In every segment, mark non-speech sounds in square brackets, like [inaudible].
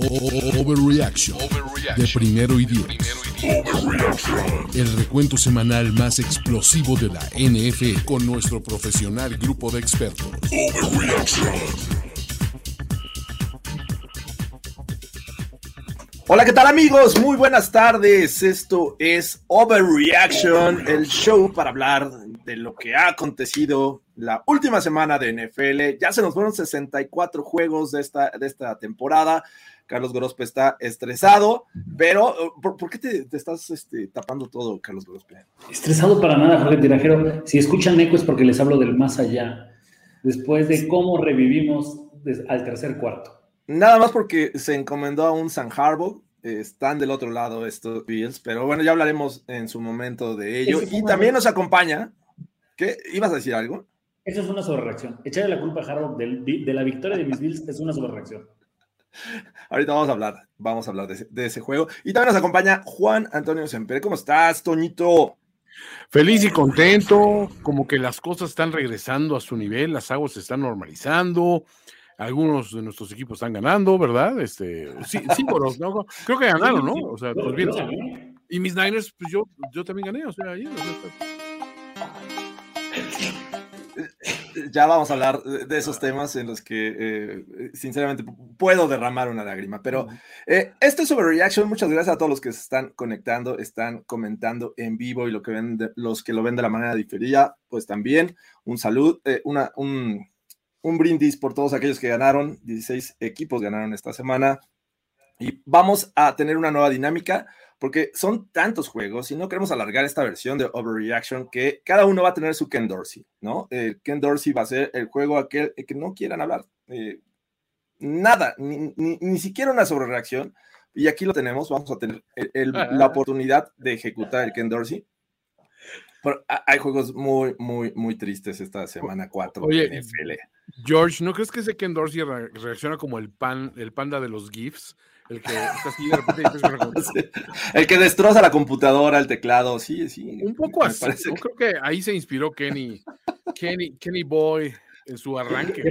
Overreaction de primero y diez. El recuento semanal más explosivo de la NFL con nuestro profesional grupo de expertos. Hola, ¿qué tal amigos? Muy buenas tardes. Esto es Overreaction, el show para hablar de lo que ha acontecido la última semana de NFL. Ya se nos fueron 64 juegos de esta, de esta temporada. Carlos Grospe está estresado, pero ¿por, qué te, estás este, tapando todo, Carlos Grospe? Estresado para nada, Jorge Tirajero. Si escuchan eco es porque les hablo del más allá, después de cómo revivimos al tercer cuarto. Nada más porque se encomendó a un San Harbaugh. están del otro lado estos Bills, pero bueno, ya hablaremos en su momento de ello. Y también nos acompaña. ¿Qué? ¿Ibas a decir algo? Esa es una sobrereacción. Echarle la culpa a Harbaugh de, la victoria de mis Bills es una sobrereacción. Ahorita vamos a hablar, vamos a hablar de ese, juego. Y también nos acompaña Juan Antonio Semper. ¿Cómo estás, Toñito? Feliz y contento, como que las cosas están regresando a su nivel, las aguas se están normalizando, algunos de nuestros equipos están ganando, ¿verdad? Este, sí, sí, ¿no? Creo que ganaron, ¿no? O sea, pues bien. Y mis Niners, pues yo, yo también gané, o sea, ayer. Ya vamos a hablar de esos temas en los que, eh, sinceramente, puedo derramar una lágrima. Pero eh, esto es sobre Reaction. Muchas gracias a todos los que se están conectando, están comentando en vivo y lo que ven los que lo ven de la manera diferida, pues también un saludo, eh, una, un, un brindis por todos aquellos que ganaron. 16 equipos ganaron esta semana. Y vamos a tener una nueva dinámica porque son tantos juegos y no queremos alargar esta versión de Overreaction que cada uno va a tener su Ken Dorsey, ¿no? El Ken Dorsey va a ser el juego aquel que no quieran hablar. Eh, nada, ni, siquiera una sobrereacción. Y aquí lo tenemos, vamos a tener la oportunidad de ejecutar el Ken Dorsey hay juegos muy, muy, muy tristes esta semana 4 Oye, NFL. George, ¿no crees que ese Ken Dorsey reacciona como el pan, el panda de los GIFs? El que [laughs] El que destroza la computadora, el teclado, sí, sí. Un poco así. Yo creo que ahí se inspiró Kenny, Kenny, Kenny Boy en su arranque.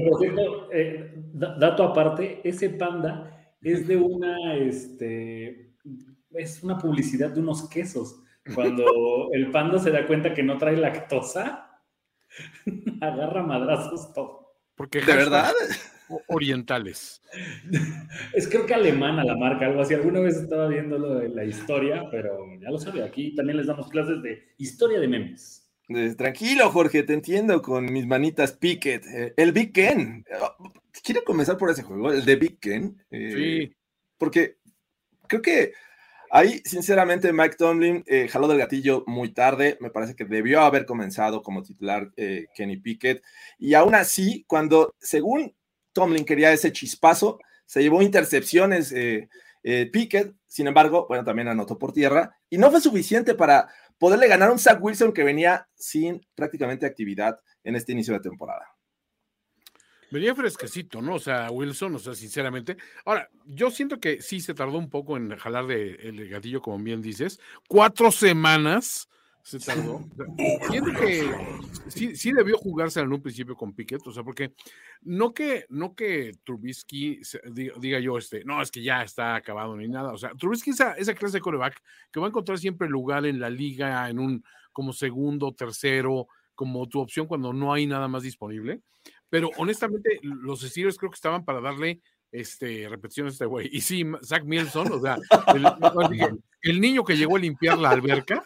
Eh, dato aparte, ese panda es de una, este, es una publicidad de unos quesos cuando [laughs] el panda se da cuenta que no trae lactosa, [laughs] agarra madrazos todo. Porque de verdad orientales. Es creo que alemana la marca, algo así. Alguna vez estaba viendo lo de la historia, pero ya lo sabe. Aquí también les damos clases de historia de memes. Tranquilo, Jorge, te entiendo con mis manitas Picket. Eh, el Big Ken. Quiero comenzar por ese juego, el de Big Ken. Eh, sí. Porque creo que Ahí, sinceramente, Mike Tomlin eh, jaló del gatillo muy tarde. Me parece que debió haber comenzado como titular eh, Kenny Pickett. Y aún así, cuando, según Tomlin quería ese chispazo, se llevó intercepciones eh, Pickett. Sin embargo, bueno, también anotó por tierra. Y no fue suficiente para poderle ganar a un Zach Wilson que venía sin prácticamente actividad en este inicio de temporada. Venía fresquecito, ¿no? O sea, Wilson, o sea, sinceramente. Ahora, yo siento que sí se tardó un poco en jalar de el gatillo, como bien dices. Cuatro semanas se tardó. Siento que sí, sí debió jugarse en un principio con Piquet, o sea, porque no que, no que Trubisky diga, yo, este, no, es que ya está acabado ni nada. O sea, Trubisky es esa, esa clase de coreback que va a encontrar siempre lugar en la liga, en un como segundo, tercero, como tu opción cuando no hay nada más disponible. Pero honestamente, los Steelers creo que estaban para darle este, repetición a este güey. Y sí, Zach Milson, o sea, el, niño que llegó a limpiar la alberca.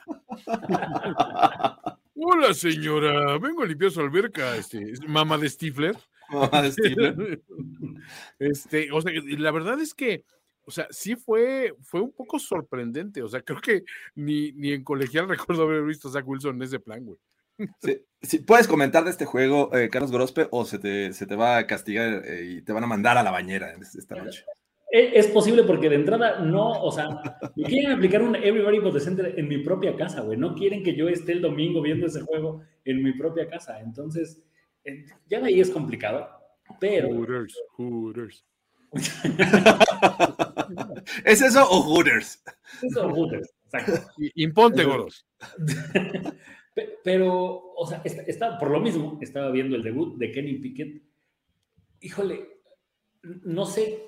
Hola, señora, vengo a limpiar su alberca, este, mamá de Stifler. Mamá de Stifler. [laughs] este, o sea, la verdad es que, o sea, sí fue, fue un poco sorprendente. O sea, creo que ni, ni en colegial [laughs] recuerdo haber visto a Zach Wilson en ese plan, güey. Sí, ¿Puedes comentar de este juego, eh, Carlos Grospe, o se te, se te va a castigar eh, y te van a mandar a la bañera esta noche? E, es posible porque de entrada no, o sea, me quieren aplicar un Everybody but the Center en mi propia casa, güey. No quieren que yo esté el domingo viendo ese juego en mi propia casa. Entonces, eh, ya de ahí es complicado, pero... Hooters, Hooters. [laughs] ¿Es eso o Hooters? Eso o Hooters, exacto. Imponte, goros. [laughs] Pero, o sea, está, por lo mismo, estaba viendo el debut de Kenny Pickett. Híjole, no sé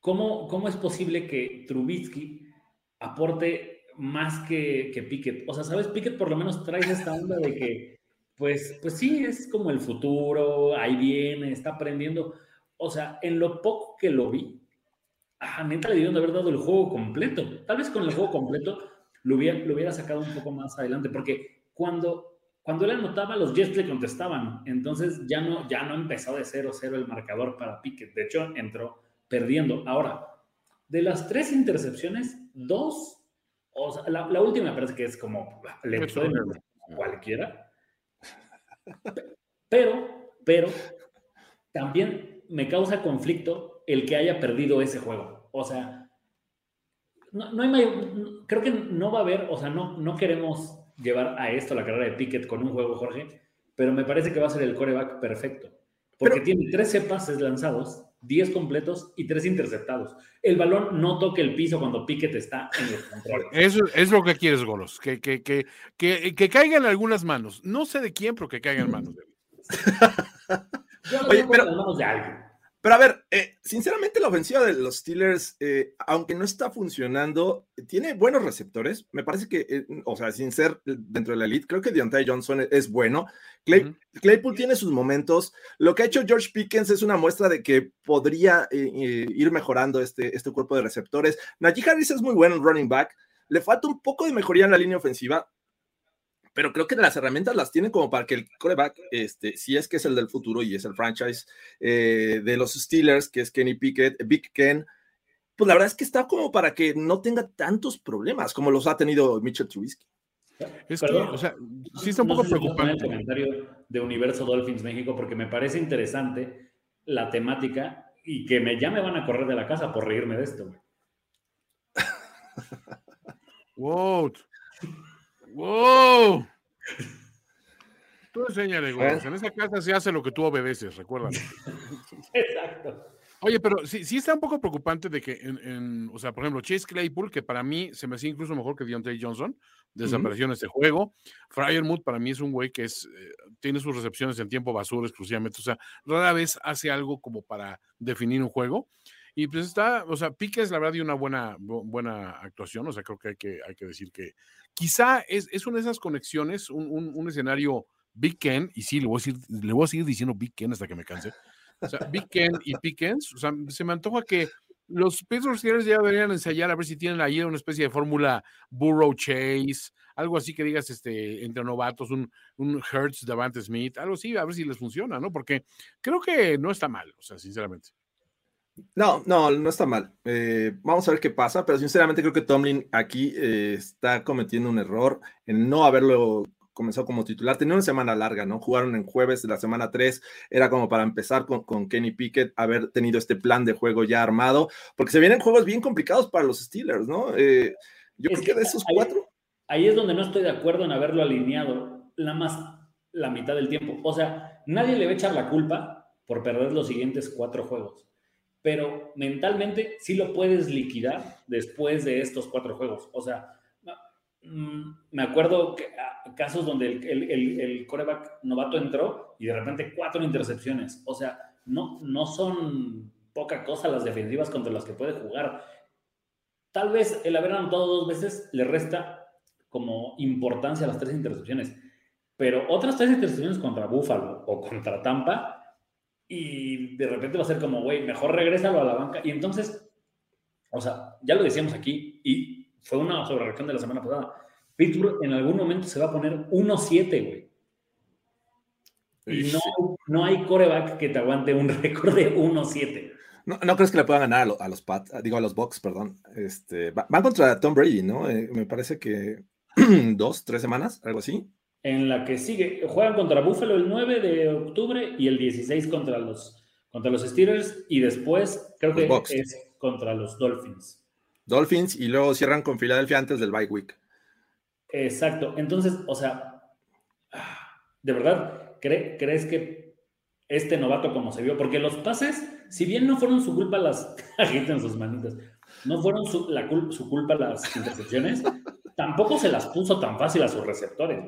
cómo, cómo es posible que Trubisky aporte más que, que Pickett. O sea, ¿sabes? Pickett por lo menos trae esta onda de que, pues, pues sí, es como el futuro, ahí viene, está aprendiendo. O sea, en lo poco que lo vi, a neta le dieron de haber dado el juego completo. Tal vez con el juego completo lo hubiera, lo hubiera sacado un poco más adelante, porque cuando, cuando él anotaba, los Jets le contestaban. Entonces ya no, ya no empezó de 0-0 el marcador para Pickett. De hecho, entró perdiendo. Ahora, de las tres intercepciones, dos, o sea, la, última parece que es como le cualquiera. Pero, pero también me causa conflicto el que haya perdido ese juego. O sea, no, no hay creo que no va a haber, o sea, no, no queremos llevar a esto la carrera de Pickett con un juego, Jorge, pero me parece que va a ser el coreback perfecto. Porque tiene 13 pases lanzados, 10 completos y 3 interceptados. El balón no toca el piso cuando Pickett está en los controles. Eso es lo que quieres, Golos, que, que, que, que, que caigan algunas manos. No sé de quién, pero que caigan manos. [laughs] Yo Oye, pero, manos de alguien. Pero a ver, eh, sinceramente la ofensiva de los Steelers, eh, aunque no está funcionando, tiene buenos receptores. Me parece que, eh, o sea, sin ser dentro de la elite, creo que Deontay Johnson es bueno. Claypool tiene sus momentos. Lo que ha hecho George Pickens es una muestra de que podría ir mejorando este, este cuerpo de receptores. Najee Harris es muy bueno en running back. Le falta un poco de mejoría en la línea ofensiva pero creo que las herramientas las tienen como para que el coreback, este, si es que es el del futuro y es el franchise eh, de los Steelers, que es Kenny Pickett, Big Ken, pues la verdad es que está como para que no tenga tantos problemas como los ha tenido Mitchell Trubisky. Es que, o sea, sí está un poco preocupante. el comentario de Universo Dolphins México porque me parece interesante la temática y que me, ya me van a correr de la casa por reírme de esto. [laughs] wow. ¡Wow! Tú enséñale, güey. En esa casa se hace lo que tú obedeces, recuérdalo. [laughs] Exacto. Oye, pero sí, sí está un poco preocupante de que, en, o sea, por ejemplo, Chase Claypool, que para mí se me hacía incluso mejor que Deontay Johnson, desapareció en este juego. Fryermuth para mí es un güey que es, eh, tiene sus recepciones en tiempo basura exclusivamente, o sea, rara vez hace algo como para definir un juego. Y pues está, o sea, Piquez la verdad dio una buena, buena actuación, o sea, creo que hay que, hay que decir que quizá es, es una de esas conexiones, un, un, escenario Big Ken, y sí, le voy, a decir, le voy a seguir diciendo Big Ken hasta que me canse. O sea, Big Ken y Pickens, o sea, se me antoja que los Pittsburgh Steelers ya deberían ensayar a ver si tienen ahí una especie de fórmula Burrow Chase, algo así que digas este, entre novatos, un, un Hertz Davante Smith, algo así, a ver si les funciona, ¿no? Porque creo que no está mal, o sea, sinceramente. No, no, no está mal. Eh, vamos a ver qué pasa, pero sinceramente creo que Tomlin aquí eh, está cometiendo un error en no haberlo comenzado como titular. Tenía una semana larga, ¿no? Jugaron en jueves de la semana 3, era como para empezar con, Kenny Pickett, haber tenido este plan de juego ya armado, porque se vienen juegos bien complicados para los Steelers, ¿no? Eh, yo creo que, de esos cuatro. Ahí es donde no estoy de acuerdo en haberlo alineado la más la mitad del tiempo. O sea, nadie le va a echar la culpa por perder los siguientes cuatro juegos pero mentalmente sí lo puedes liquidar después de estos cuatro juegos. O sea, mm, me acuerdo ah, casos donde el, el, el, coreback novato entró y de repente cuatro intercepciones. O sea, no, no son poca cosa las defensivas contra las que puede jugar. Tal vez el haber anotado dos veces le resta como importancia a las tres intercepciones, pero otras tres intercepciones contra Buffalo o contra Tampa y de repente va a ser como, güey, mejor regrésalo a la banca. Y entonces, o sea, ya lo decíamos aquí y fue una sobrereacción de la semana pasada. Pittsburgh en algún momento se va a poner 1-7, güey. Y no, no hay coreback que te aguante un [laughs] récord de 1-7. No, no, crees que le puedan ganar a los, Pats, digo a los Bucks, perdón. Este, van contra Tom Brady, ¿no? Eh, me parece que [clears throat] dos, tres semanas, algo así en la que sigue, juegan contra Buffalo el 9 de octubre y el 16 contra los, contra los Steelers y después creo que es contra los Dolphins. Dolphins y luego cierran con Filadelfia antes del bye week. Exacto. Entonces, o sea, de verdad, ¿crees que este novato como se vio? Porque los pases, si bien no fueron su culpa las [laughs] en sus manitas, no fueron su, la su culpa las intercepciones, tampoco se las puso tan fácil a sus receptores.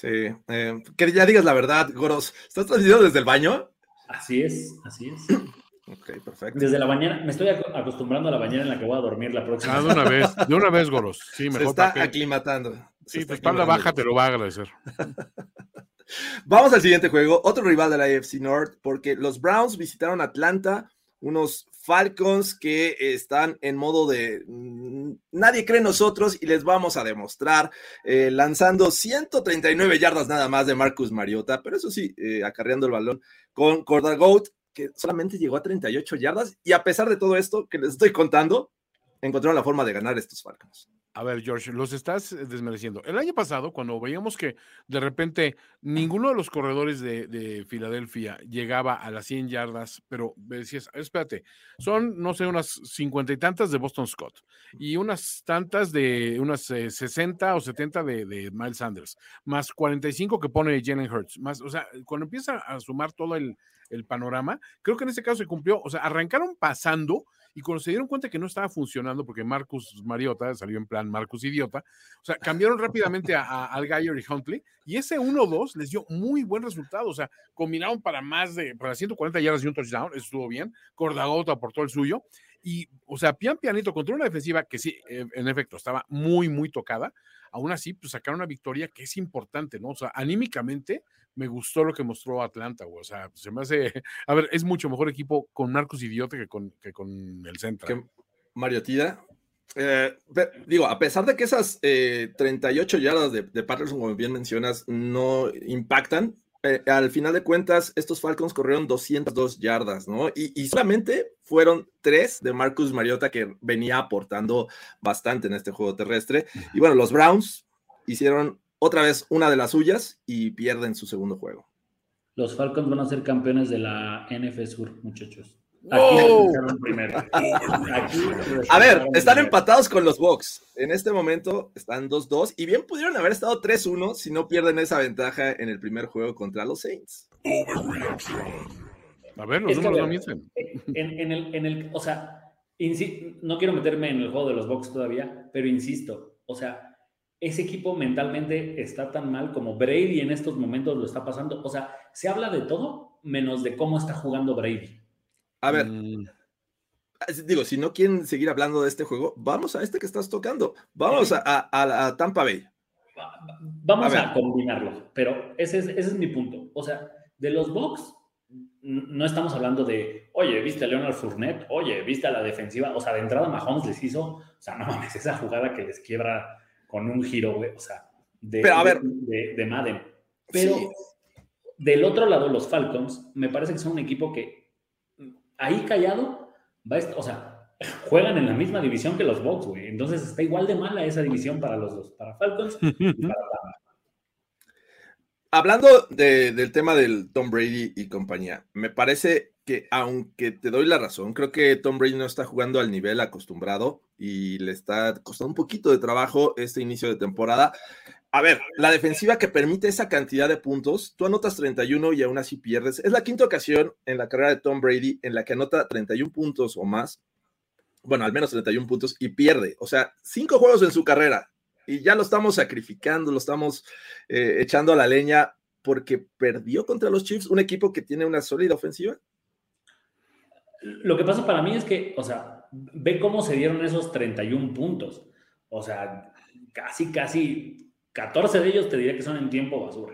Sí, eh, que ya digas la verdad, Goros. ¿Estás transmitiendo desde el baño? Así es, así es. Ok, perfecto. Desde la mañana, me estoy acostumbrando a la mañana en la que voy a dormir la próxima. Ah, de una vez, de una vez, Goros. Sí, mejor. Se está aclimatando. Sí, tu espalda baja te lo va a agradecer. [laughs] Vamos al siguiente juego, otro rival de la AFC North, porque los Browns visitaron Atlanta, unos Falcons que están en modo de mm, nadie cree nosotros y les vamos a demostrar, eh, lanzando 139 yardas nada más de Marcus Mariota, pero eso sí, eh, acarreando el balón con Cordagoat, que solamente llegó a 38 yardas, y a pesar de todo esto que les estoy contando, encontraron la forma de ganar estos Falcons. A ver, George, los estás eh, desmereciendo. El año pasado, cuando veíamos que de repente ninguno de los corredores de, Filadelfia llegaba a las 100 yardas, pero decías, espérate, son, no sé, unas cincuenta y tantas de Boston Scott y unas tantas de unas 60 eh, o 70 de, Miles Sanders, más 45 que pone Jalen Hurts, más, o sea, cuando empieza a sumar todo el, el panorama, creo que en este caso se cumplió, o sea, arrancaron pasando y cuando se dieron cuenta que no estaba funcionando, porque Marcus Mariota salió en plan Marcus Idiota, o sea, cambiaron rápidamente a, Al Geyer y Huntley, y ese 1-2 les dio muy buen resultado, o sea, combinaron para más de, para 140 yardas y un touchdown, eso estuvo bien, Cordagota aportó el suyo, y, o sea, pian pianito contra una defensiva que sí, eh, en efecto, estaba muy, muy tocada, aún así, pues sacaron una victoria que es importante, ¿no? O sea, anímicamente me gustó lo que mostró Atlanta, güey. O sea, se me hace. [laughs] A ver, es mucho mejor equipo con Marcos Idiota que con, que con el centro. Mario Tida. Eh, digo, a pesar de que esas 38 eh, yardas de, de, Patterson, como bien mencionas, no impactan, eh, al final de cuentas, estos Falcons corrieron 202 yardas, ¿no? Y, y, solamente fueron tres de Marcus Mariota que venía aportando bastante en este juego terrestre. Y bueno, los Browns hicieron otra vez una de las suyas y pierden su segundo juego. Los Falcons van a ser campeones de la NF Sur, muchachos. A ver, están empatados con los Bucks. En este momento están 2-2 y bien pudieron haber estado 3-1 si no pierden esa ventaja en el primer juego contra los Saints. A ver, los números no mienten. En, el, en el, o sea, no quiero meterme en el juego de los Bucks todavía, pero insisto, o sea, ese equipo mentalmente está tan mal como Brady en estos momentos lo está pasando. O sea, se habla de todo menos de cómo está jugando Brady. A ver, mm. digo, si no quieren seguir hablando de este juego, vamos a este que estás tocando. Vamos a, Tampa Bay. Vamos a, combinarlo, pero ese es, ese es mi punto. O sea, de los Bucks no estamos hablando de, oye, viste a Leonard Fournette, oye, viste a la defensiva, o sea, de entrada Mahomes les hizo, o sea, no mames, esa jugada que les quiebra con un giro, güey, o sea, de, de, Madden. Pero del otro lado, los Falcons, me parece que son un equipo que ahí callado, va a o sea, juegan en la misma división que los Bucks, güey. Entonces está igual de mala esa división para los dos, para Falcons y para [laughs] Hablando del tema del Tom Brady y compañía, me parece que aunque te doy la razón, creo que Tom Brady no está jugando al nivel acostumbrado y le está costando un poquito de trabajo este inicio de temporada. A ver, la defensiva que permite esa cantidad de puntos, tú anotas 31 y aún así pierdes. Es la quinta ocasión en la carrera de Tom Brady en la que anota 31 puntos o más, bueno, al menos 31 puntos y pierde. O sea, cinco juegos en su carrera y ya lo estamos sacrificando, lo estamos eh, echando a la leña porque perdió contra los Chiefs, un equipo que tiene una sólida ofensiva lo que pasa para mí es que, o sea, ve cómo se dieron esos 31 puntos. O sea, casi, casi 14 de ellos te diría que son en tiempo basura.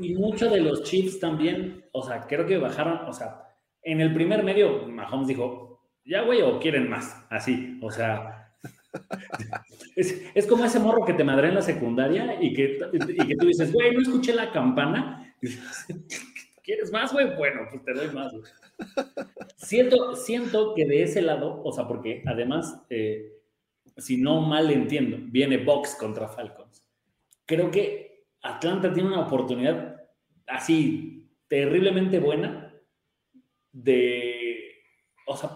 Y muchos de los Chiefs también, o sea, creo que bajaron, o sea, en el primer medio, Mahomes dijo, ya, güey, o quieren más, así, o sea, [laughs] es, es, como ese morro que te madre en la secundaria y que, y que tú dices, güey, no escuché la campana. [laughs] ¿Quieres más, güey? Bueno, pues te doy más, Siento, siento que de ese lado, o sea, porque además, eh, si no mal entiendo, viene Box contra Falcons. Creo que Atlanta tiene una oportunidad así terriblemente buena de, o sea,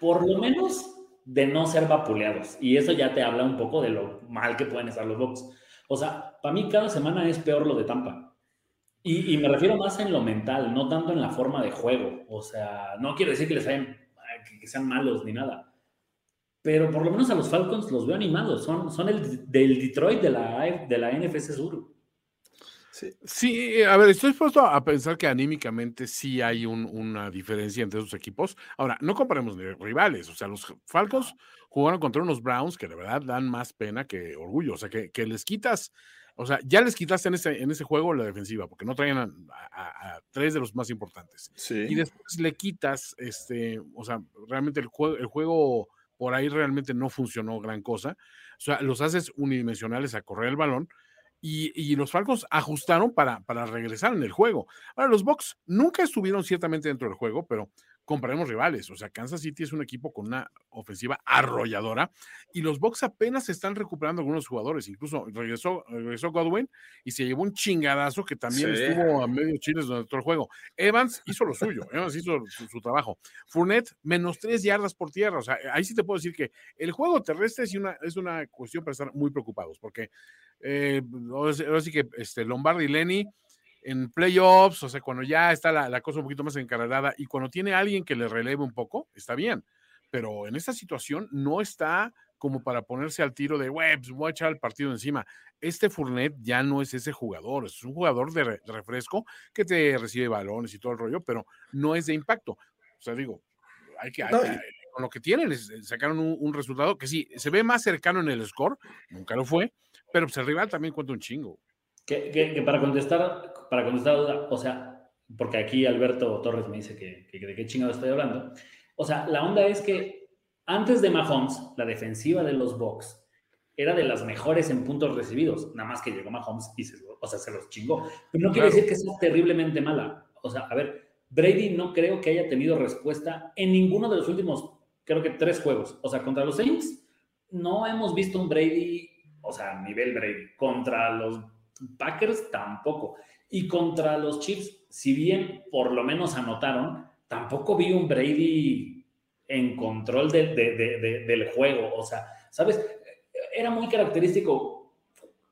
por lo menos de no ser vapuleados. Y eso ya te habla un poco de lo mal que pueden estar los Bucks. O sea, para mí cada semana es peor lo de Tampa. Y, me refiero más en lo mental, no tanto en la forma de juego. O sea, no quiero decir que les hayan, que sean malos ni nada. Pero por lo menos a los Falcons los veo animados. Son, son el del Detroit de la, de la NFC Sur. Sí. a ver, estoy dispuesto a pensar que anímicamente sí hay una diferencia entre esos equipos. Ahora, no comparemos rivales, o sea, los Falcons jugaron contra unos Browns que de verdad dan más pena que orgullo, o sea, que, les quitas, o sea, ya les quitaste en ese, en ese juego la defensiva, porque no traían a, tres de los más importantes. Y después le quitas, este, o sea, realmente el juego, el juego por ahí realmente no funcionó gran cosa. O sea, los haces unidimensionales a correr el balón y, los Falcons ajustaron para, para regresar en el juego. Ahora, los Bucks nunca estuvieron ciertamente dentro del juego, pero comparemos rivales. O sea, Kansas City es un equipo con una ofensiva arrolladora y los Bucks apenas están recuperando algunos jugadores. Incluso regresó, regresó Godwin y se llevó un chingadazo que también estuvo a medio chiles durante todo el juego. Evans hizo lo suyo, Evans hizo su, trabajo. Fournette, menos tres yardas por tierra. O sea, ahí sí te puedo decir que el juego terrestre es una, es una cuestión para estar muy preocupados, porque eh, ahora sí que este, Lombardi y Lenny en playoffs, o sea, cuando ya está la, cosa un poquito más encarregada y cuando tiene alguien que le releve un poco, está bien. Pero en esta situación no está como para ponerse al tiro de, webs, voy a echar el partido encima. Este Fournet ya no es ese jugador, es un jugador de, refresco que te recibe balones y todo el rollo, pero no es de impacto. O sea, digo, hay que, con lo que tienen, sacaron un, resultado que sí, se ve más cercano en el score, nunca lo fue, pero pues el rival también cuenta un chingo. Que, para contestar, para contestar o sea, porque aquí Alberto Torres me dice que, de qué chingado estoy hablando. O sea, la onda es que antes de Mahomes, la defensiva de los Bucks era de las mejores en puntos recibidos. Nada más que llegó Mahomes y se, o sea, se los chingó. Pero no quiere decir que sea terriblemente mala. O sea, a ver, Brady no creo que haya tenido respuesta en ninguno de los últimos, creo que tres juegos. O sea, contra los Saints no hemos visto un Brady, o sea, nivel Brady. Contra los Packers tampoco. Y contra los Chiefs, si bien por lo menos anotaron, tampoco vi un Brady en control del juego. O sea, ¿sabes? Era muy característico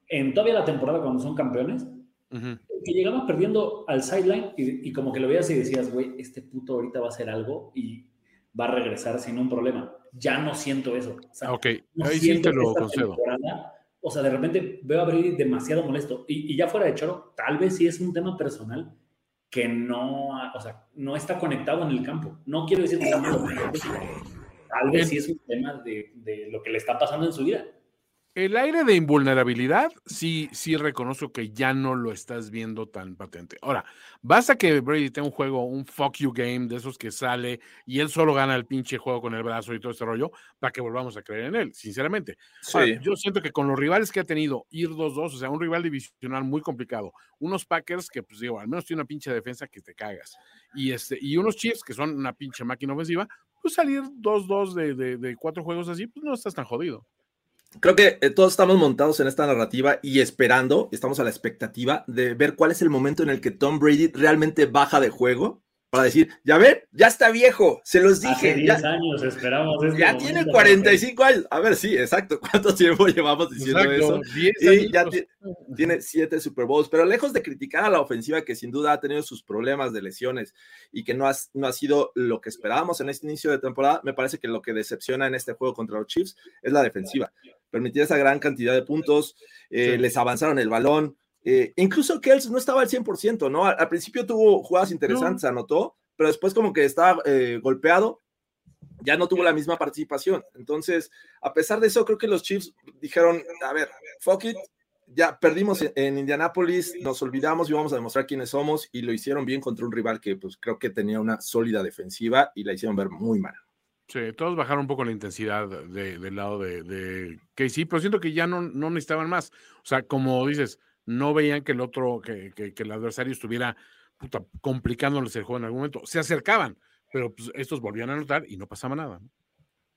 en todavía la temporada cuando son campeones, que llegaba perdiendo al sideline y, como que lo veías y decías, güey, este puto ahorita va a hacer algo y va a regresar sin un problema. Ya no siento eso. ok, ahí sí te lo concedo o sea, de repente veo a Brady demasiado molesto. Y, ya fuera de choro, tal vez sí es un tema personal que no, o sea, no está conectado en el campo. No quiero decir que sea malo, tal vez sí es un tema de, de lo que le está pasando en su vida. El aire de invulnerabilidad, sí, sí reconozco que ya no lo estás viendo tan patente. Ahora, basta que Brady tenga un juego, un fuck you game de esos que sale y él solo gana el pinche juego con el brazo y todo este rollo para que volvamos a creer en él, sinceramente. yo siento que con los rivales que ha tenido, ir 2-2, o sea, un rival divisional muy complicado, unos Packers que, pues digo, al menos tiene una pinche defensa que te cagas, y, este, y unos Chiefs que son una pinche máquina ofensiva, pues salir 2-2 de, de, de cuatro juegos así, pues no estás tan jodido creo que eh, todos estamos montados en esta narrativa y esperando, estamos a la expectativa de ver cuál es el momento en el que Tom Brady realmente baja de juego para decir, ya ven, ya está viejo, se los dije. Hace 10 años esperamos. Este ya tiene 45 años. A ver, sí, exacto. [laughs] ¿Cuánto tiempo llevamos diciendo eso? Y ya tiene 7 Super Bowls, pero lejos de criticar a la ofensiva que sin duda ha tenido sus problemas de lesiones y que no ha, no ha sido lo que esperábamos en este inicio de temporada, me parece que lo que decepciona en este juego contra los Chiefs es la defensiva. Permitir esa gran cantidad de puntos, eh, les avanzaron el balón, eh, incluso Kels no estaba al 100%, ¿no? Al, principio tuvo jugadas interesantes, anotó, pero después como que estaba eh, golpeado, ya no tuvo la misma participación. Entonces, a pesar de eso, creo que los Chiefs dijeron, a ver, fuck it, ya perdimos en, Indianápolis, nos olvidamos y vamos a demostrar quiénes somos y lo hicieron bien contra un rival que pues creo que tenía una sólida defensiva y la hicieron ver muy mal. Sí, todos bajaron un poco la intensidad del lado de, de Casey, pero siento que ya no, no necesitaban más. O sea, como dices, no veían que el otro, que, el adversario estuviera complicándoles el juego en algún momento. Se acercaban, pero pues, estos volvían a anotar y no pasaba nada.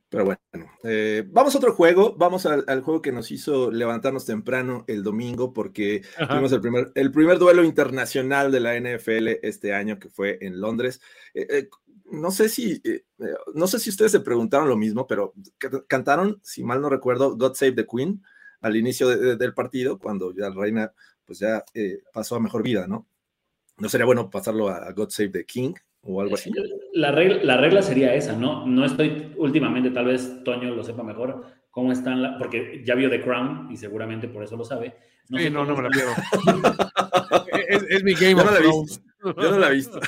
Pero bueno, eh, vamos a otro juego, vamos al, juego que nos hizo levantarnos temprano el domingo porque tuvimos el primer, el primer duelo internacional de la NFL este año que fue en Londres. Eh, eh, no sé si, eh, no sé si ustedes se preguntaron lo mismo, pero cantaron, si mal no recuerdo, God Save the Queen al inicio del partido, cuando ya la reina pues ya eh, pasó a mejor vida, ¿no? ¿No sería bueno pasarlo a, God Save the King o algo así? La regla, la regla sería esa, ¿no? No estoy últimamente, tal vez Toño lo sepa mejor, cómo están, porque ya vio The Crown y seguramente por eso lo sabe. No sí, no, no me la pierdo. [laughs] es, mi Game of Thrones. Yo no la he [laughs] visto.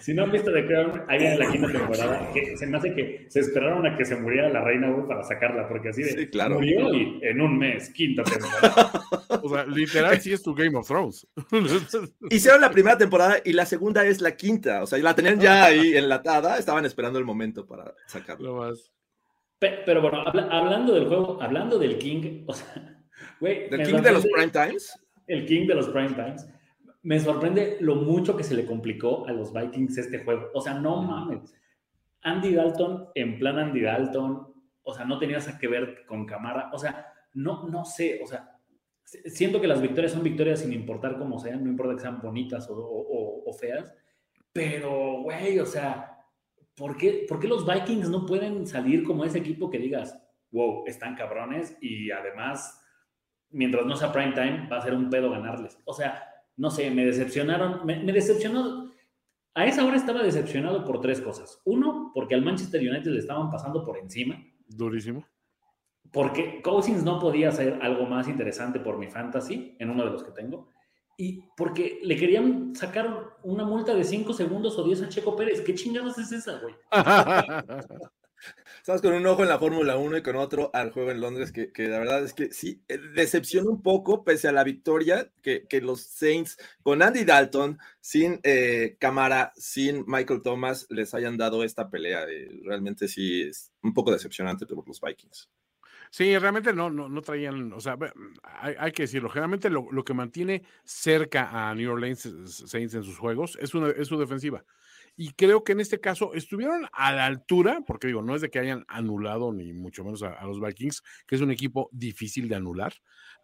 si no han visto The Crown, hay en la quinta temporada que se me hace que se esperaron a que se muriera la reina para sacarla, porque así de murió y en un mes, quinta temporada. [laughs] o sea, literal sí es tu Game of Thrones. [laughs] Hicieron la primera temporada y la segunda es la quinta, o sea, la tenían ya ahí enlatada, estaban esperando el momento para sacarla. Pero, bueno, hablando del juego, hablando del King, o sea, güey. ¿El King de los Prime Times? El King de los Prime Times me sorprende lo mucho que se le complicó a los Vikings este juego. O sea, no mames. Andy Dalton en plan Andy Dalton, o sea, no tenías que ver con Camara, o sea, no, no sé, o sea, siento que las victorias son victorias sin importar cómo sean, no importa que sean bonitas o, feas, pero, güey, o sea, ¿por qué, ¿por qué los Vikings no pueden salir como ese equipo que digas, wow, están cabrones y además, mientras no sea prime time, va a ser un pedo ganarles? O sea, no sé, me decepcionaron, me, decepcionó. A esa hora estaba decepcionado por tres cosas. Uno, porque al Manchester United le estaban pasando por encima. Durísimo. Porque Cousins no podía hacer algo más interesante por mi fantasy, en uno de los que tengo. Y porque le querían sacar una multa de 5 segundos o 10 a Checo Pérez. ¿Qué chingados es esa, güey? [laughs] Estamos con un ojo en la Fórmula 1 y con otro al juego en Londres, que, la verdad es que sí, eh, decepciona un poco, pese a la victoria, que, los Saints con Andy Dalton, sin eh, Camara, sin Michael Thomas, les hayan dado esta pelea. realmente sí es un poco decepcionante por los Vikings. Sí, realmente no, no, no traían, o sea, hay, que decirlo, generalmente lo, lo, que mantiene cerca a New Orleans Saints en sus juegos es, una, su defensiva y creo que en este caso estuvieron a la altura, porque digo, no es de que hayan anulado ni mucho menos a, los Vikings, que es un equipo difícil de anular,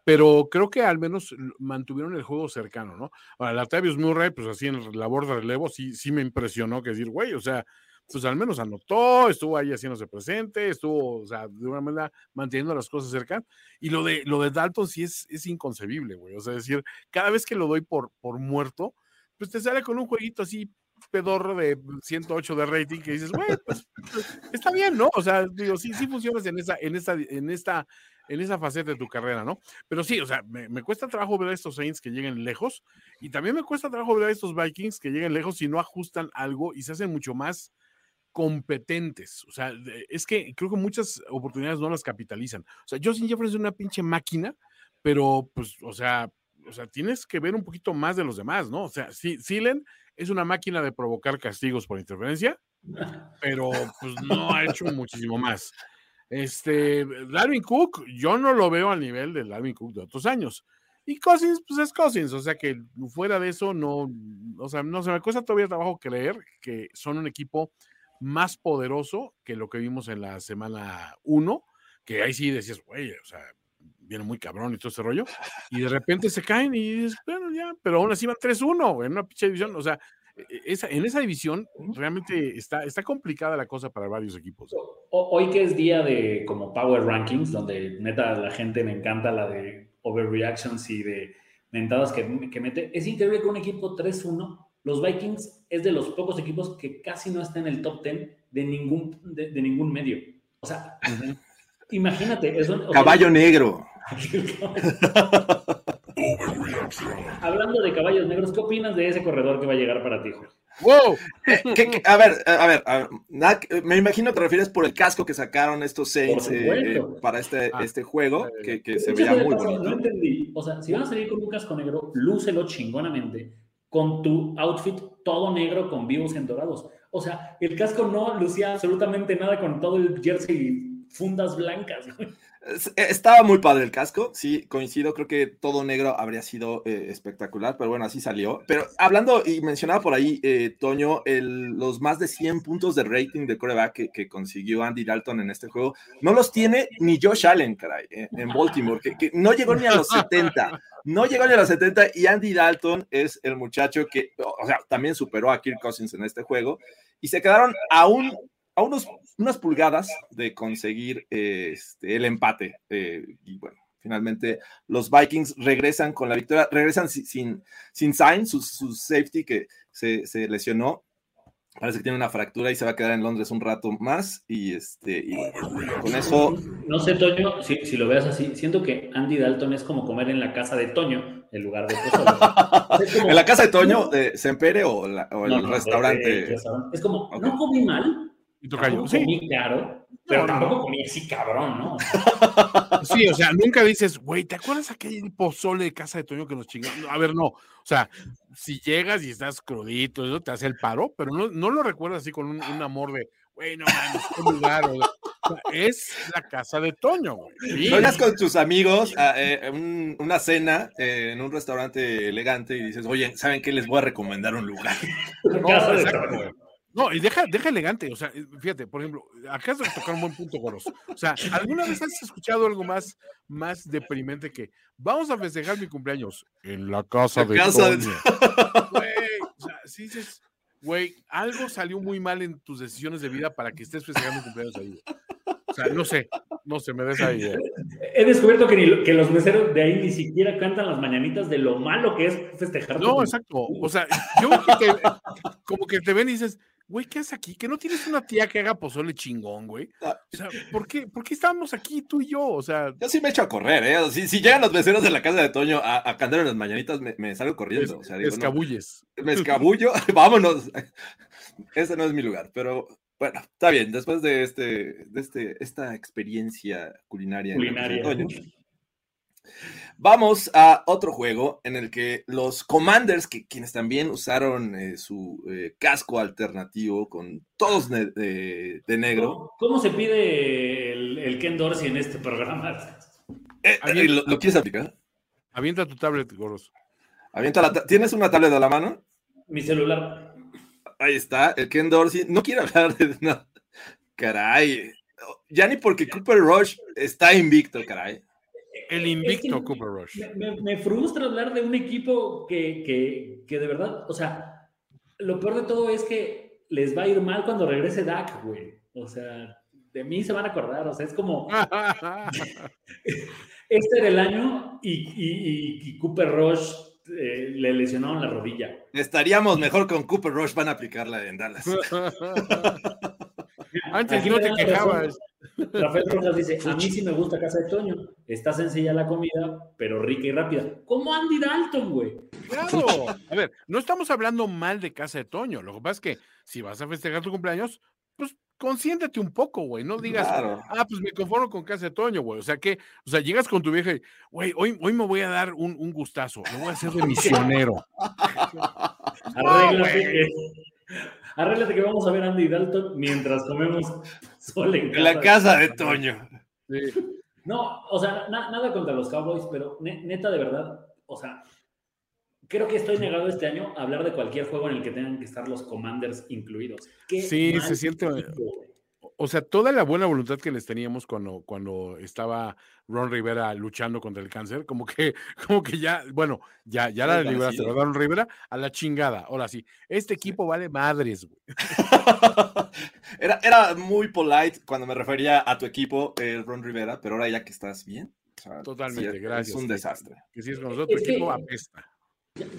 pero creo que al menos mantuvieron el juego cercano, ¿no? Ahora, la Tavius Murray, pues así en labor de relevo, sí, sí me impresionó que decir, güey, o sea, pues al menos anotó, estuvo ahí haciéndose presente, estuvo, o sea, de una manera manteniendo las cosas cerca. Y lo de, lo de Dalton sí es, es inconcebible, güey. O sea, es decir, cada vez que lo doy por, por muerto, pues te sale con un jueguito así pedorro de 108 de rating que dices, güey, pues, pues, está bien, ¿no? O sea, digo, sí, sí funcionas en esa, en esta, en esta, en esa faceta de tu carrera, ¿no? Pero sí, o sea, me, cuesta trabajo ver a estos Saints que lleguen lejos y también me cuesta trabajo ver a estos Vikings que lleguen lejos y no ajustan algo y se hacen mucho más competentes. O sea, es que creo que muchas oportunidades no las capitalizan. O sea, Justin Jefferson es una pinche máquina, pero pues, o sea, o sea, tienes que ver un poquito más de los demás, ¿no? O sea, sí, Silen es una máquina de provocar castigos por interferencia, [laughs] pero pues no ha hecho muchísimo más. Este, Darwin Cook, yo no lo veo al nivel del Darwin Cook de otros años. Y Cousins, pues es Cousins, o sea que fuera de eso, no, o sea, no se me cuesta todavía trabajo creer que son un equipo más poderoso que lo que vimos en la semana 1, que ahí sí decías, güey, o sea, viene muy cabrón y todo ese rollo, y de repente se caen y dices, bueno, ya, pero aún así van 3-1 en una pinche división, o sea, e, e, esa, en esa división realmente está, está complicada la cosa para varios equipos. Hoy que es día de como Power Rankings, donde neta la gente me encanta la de overreactions y de mentadas que, que mete, es increíble que un equipo 3-1, los Vikings es de los pocos equipos que casi no está en el top 10 de ningún, de, ningún medio. O sea, imagínate. Es Caballo negro. [laughs] Hablando de caballos negros, ¿qué opinas de ese corredor que va a llegar para ti, Jorge? ¡Wow! Eh, a, ver, a ver, me imagino que te refieres por el casco que sacaron estos Saints eh, para este, ah. este juego, que, se veía muy bonito. No entendí. O sea, si van a salir con un casco negro, lúcelo chingonamente con tu outfit todo negro con vivos en dorados. O sea, el casco no lucía absolutamente nada con todo el jersey fundas blancas. Eh, estaba muy padre el casco, sí, coincido, creo que todo negro habría sido eh, espectacular, pero bueno, así salió. Pero hablando y mencionaba por ahí, eh, Toño, los más de 100 puntos de rating de coreback que, consiguió Andy Dalton en este juego, no los tiene ni Josh Allen, caray, en Baltimore, que, no llegó ni a los 70. no llegó ni a los 70 y Andy Dalton es el muchacho que, también superó a Kirk Cousins en este juego y se quedaron a, un, a unos, unas pulgadas de conseguir este, el empate. Eh, y bueno, finalmente los Vikings regresan con la victoria, regresan sin, sin, sign, su, su safety que se, se lesionó Parece que tiene una fractura y se va a quedar en Londres un rato más. Y este, con eso. No sé, Toño, si, si, lo veas así, siento que Andy Dalton es como comer en la casa de Toño en lugar de [laughs] ¿En la casa de Toño, de Sempere o, el restaurante? Es como, no comí mal, no comí caro, pero tampoco comí así cabrón, ¿no? [laughs] Sí, o sea, nunca dices, güey, ¿te acuerdas aquel pozole de casa de Toño que nos chingamos? A ver, no. O sea, si llegas y estás crudito, eso te hace el paro, pero no, no lo recuerdas así con un, amor de, güey, no mames, qué lugar. es la casa de Toño, güey. Sí. con tus amigos a eh, una cena eh, en un restaurante elegante y dices, oye, ¿saben qué? Les voy a recomendar un lugar. [laughs] No, exacto, no, y deja, deja elegante, o sea, eh, fíjate, por ejemplo, acá de tocar un buen punto, Goros. O sea, ¿alguna vez has escuchado algo más, más deprimente que vamos a festejar mi cumpleaños en la casa de casa [laughs] Güey, o sea, si dices, güey, algo salió muy mal en tus decisiones de vida para que estés festejando mi cumpleaños ahí. O sea, no sé, no sé, me des ahí. He descubierto que, que los meseros de ahí ni siquiera cantan las mañanitas de lo malo que es festejar. No, exacto. O sea, yo como que te ven y dices, güey, ¿qué haces aquí? Que no tienes una tía que haga pozole chingón, güey. Ah. O sea, [laughs] ¿por qué, ¿por qué estamos aquí tú y yo? O sea. Yo sí me echo a correr, ¿eh? Si, si llegan los vecinos de la casa de Toño a, a cantar en las mañanitas, me, salgo corriendo. o sea, digo, escabulles. me escabullo, [laughs] vámonos. [laughs] Ese no es mi lugar, pero bueno, está bien. Después de este, de este, esta experiencia culinaria. Culinaria. Vamos a otro juego en el que los Commanders, que quienes también usaron eh, su eh, casco alternativo con todos de, negro. ¿Cómo, se pide el, Ken Dorsey en este programa? Eh, ¿lo, quieres aplicar? Avienta tu tablet, Goros. Avienta la ¿Tienes una tablet a la mano? Mi celular. Ahí está, el Ken Dorsey. No quiere hablar de nada. Caray. Ya ni porque Cooper Rush está invicto, caray. El invicto Cooper Rush. Me, frustra hablar de un equipo que, de verdad, o sea, lo peor de todo es que les va a ir mal cuando regrese Dak, güey. O sea, de mí se van a acordar, o sea, es como... [laughs] este era el año y, Cooper Rush eh, le lesionaron la rodilla. Estaríamos mejor con Cooper Rush, van a aplicarla en Dallas. [laughs] Antes no te quejabas. Rafael Rojas dice, a mí sí me gusta Casa de Toño. Está sencilla la comida, pero rica y rápida. ¿Cómo Andy Dalton, güey? Claro. A ver, no estamos hablando mal de Casa de Toño. Lo que pasa es que si vas a festejar tu cumpleaños, pues consiéntate un poco, güey. No digas, ah, pues me conformo con Casa de Toño, güey. O sea que, o sea, llegas con tu vieja y, güey, hoy, hoy me voy a dar un, un gustazo. Lo voy a hacer de misionero. [laughs] Arréglate, Arréglate que vamos a ver a Andy Dalton mientras comemos sol en casa. La casa de Toño. No, o sea, nada contra los Cowboys, pero neta, de verdad, o sea, creo que estoy negado este año a hablar de cualquier juego en el que tengan que estar los Commanders incluidos. sí, se siente o sea, toda la buena voluntad que les teníamos cuando, cuando estaba Ron Rivera luchando contra el cáncer, como que, [laughs] como que ya, bueno, ya, ya la liberaste, Ron Rivera a la chingada. Ahora sí, este equipo vale madres, güey. [laughs] era, era muy polite cuando me refería a tu equipo, el Ron Rivera, pero ahora ya que estás bien. Totalmente, gracias. Es un desastre. Que si es con nosotros, tu equipo apesta.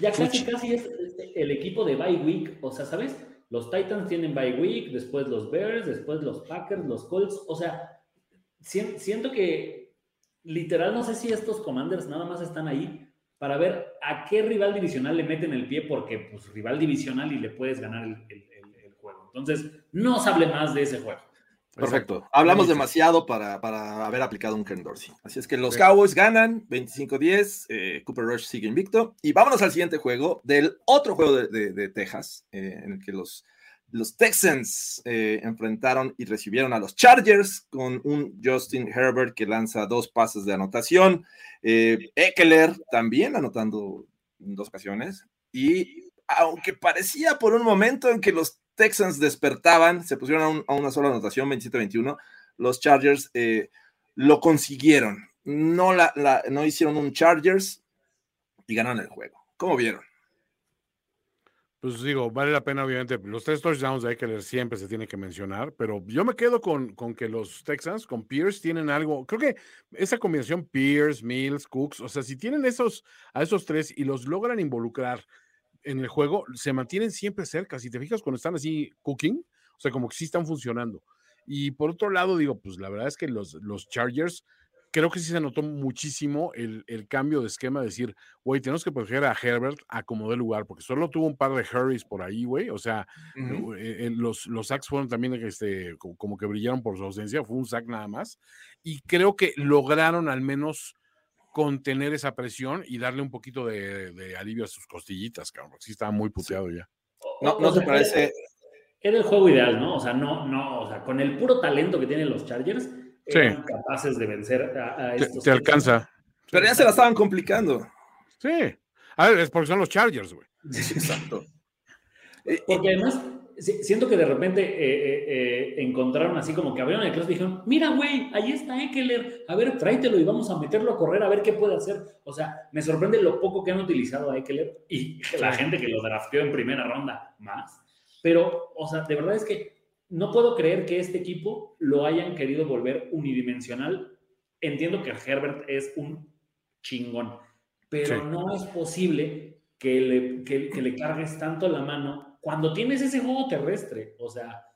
Ya, casi, casi es el equipo de bye week, o sea, ¿sabes? Los Titans tienen bye week, después los Bears, después los Packers, los Colts. O sea, siento que literal no sé si estos Commanders nada más están ahí para ver a qué rival divisional le meten el pie, porque pues rival divisional y le puedes ganar el, juego. Entonces, no se hable más de ese juego. Perfecto. Hablamos demasiado para, para, haber aplicado un Ken Dorsey. Así es que los Cowboys ganan 25-10. Eh, Cooper Rush sigue invicto. Y vámonos al siguiente juego del otro juego de, de, Texas, eh, en el que los, los Texans eh, enfrentaron y recibieron a los Chargers con un Justin Herbert que lanza dos pases de anotación. Eckler también anotando en dos ocasiones. Y aunque parecía por un momento en que los Texans despertaban, se pusieron a, una sola anotación, 27-21. Los Chargers eh, lo consiguieron. No, la, no hicieron un Chargers, y ganaron el juego. ¿Cómo vieron? Pues digo, vale la pena, obviamente, los tres touchdowns de Eckler siempre se tiene que mencionar, pero yo me quedo con, con que los Texans, con Pierce, tienen algo, creo que esa combinación Pierce, Mills, Cooks, o sea, si tienen esos, a esos tres y los logran involucrar en el juego, se mantienen siempre cerca. Si te fijas cuando están así cooking, o sea, como que sí están funcionando. Y por otro lado, digo, pues la verdad es que los, los Chargers, creo que sí se notó muchísimo el, cambio de esquema, de decir, güey, tenemos que proteger a Herbert a como de lugar, porque solo tuvo un par de Hurries por ahí, güey, o sea, eh, eh, los, los sacks fueron también este, como que brillaron por su ausencia, fue un sack nada más, y creo que lograron al menos contener esa presión y darle un poquito de, alivio a sus costillitas, cabrón, porque sí estaba muy puteado ya. No, no te parece... Era el juego ideal, ¿no? O sea, no, no, o sea, con el puro talento que tienen los Chargers, eran capaces de vencer a, estos. Te, alcanza. Pero ya se la estaban complicando. Sí. A ver, es porque son los Chargers, güey. Exacto. [laughs] Porque además, siento que de repente eh, eh, eh, encontraron así como que abrieron el clase y dijeron, mira, güey, ahí está Eckler, a ver, tráetelo y vamos a meterlo a correr a ver qué puede hacer. O sea, me sorprende lo poco que han utilizado a Eckler y [laughs] la gente que lo drafteó en primera ronda más. Pero, o sea, de verdad es que no puedo creer que este equipo lo hayan querido volver unidimensional. Entiendo que Herbert es un chingón, pero no es posible que le, que, le cargues tanto la mano cuando tienes ese juego terrestre. O sea,